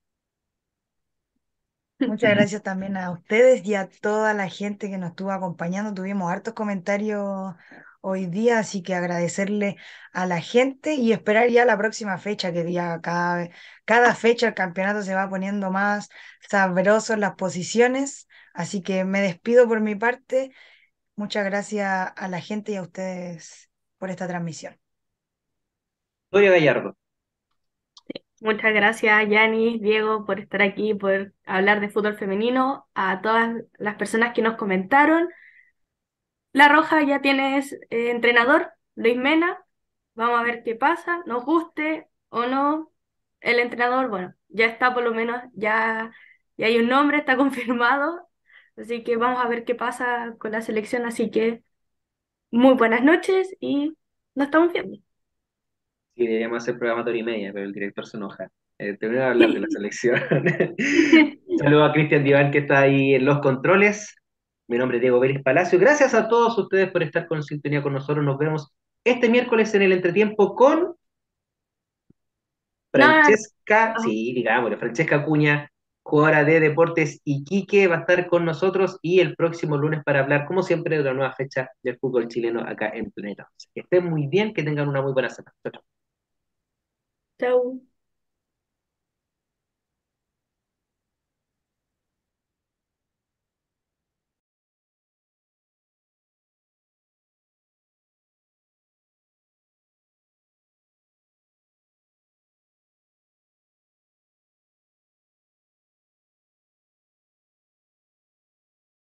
Speaker 3: Muchas gracias también a ustedes y a toda la gente que nos estuvo acompañando. Tuvimos hartos comentarios hoy día, así que agradecerle a la gente y esperar ya la próxima fecha, que ya cada, cada fecha el campeonato se va poniendo más sabroso en las posiciones, así que me despido por mi parte. Muchas gracias a la gente y a ustedes por esta transmisión.
Speaker 1: Gallardo.
Speaker 2: Muchas gracias, Yanis, Diego, por estar aquí, por hablar de fútbol femenino, a todas las personas que nos comentaron. La Roja ya tienes eh, entrenador, Luis Mena. Vamos a ver qué pasa, nos guste o no. El entrenador, bueno, ya está por lo menos, ya, ya hay un nombre, está *laughs* confirmado. Así que vamos a ver qué pasa con la selección. Así que muy buenas noches y nos estamos viendo.
Speaker 1: Sí, deberíamos hacer programa de y media, pero el director se enoja. Eh, a hablar de la selección. *laughs* *laughs* Saludos a Cristian Diván que está ahí en los controles. Mi nombre es Diego Vélez Palacio. Gracias a todos ustedes por estar con sintonía con nosotros. Nos vemos este miércoles en el entretiempo con Francesca, sí, digamos, Francesca Cuña, jugadora de Deportes Iquique, va a estar con nosotros y el próximo lunes para hablar, como siempre, de una nueva fecha del fútbol chileno acá en Planeta. Que estén muy bien, que tengan una muy buena semana.
Speaker 2: Tchau.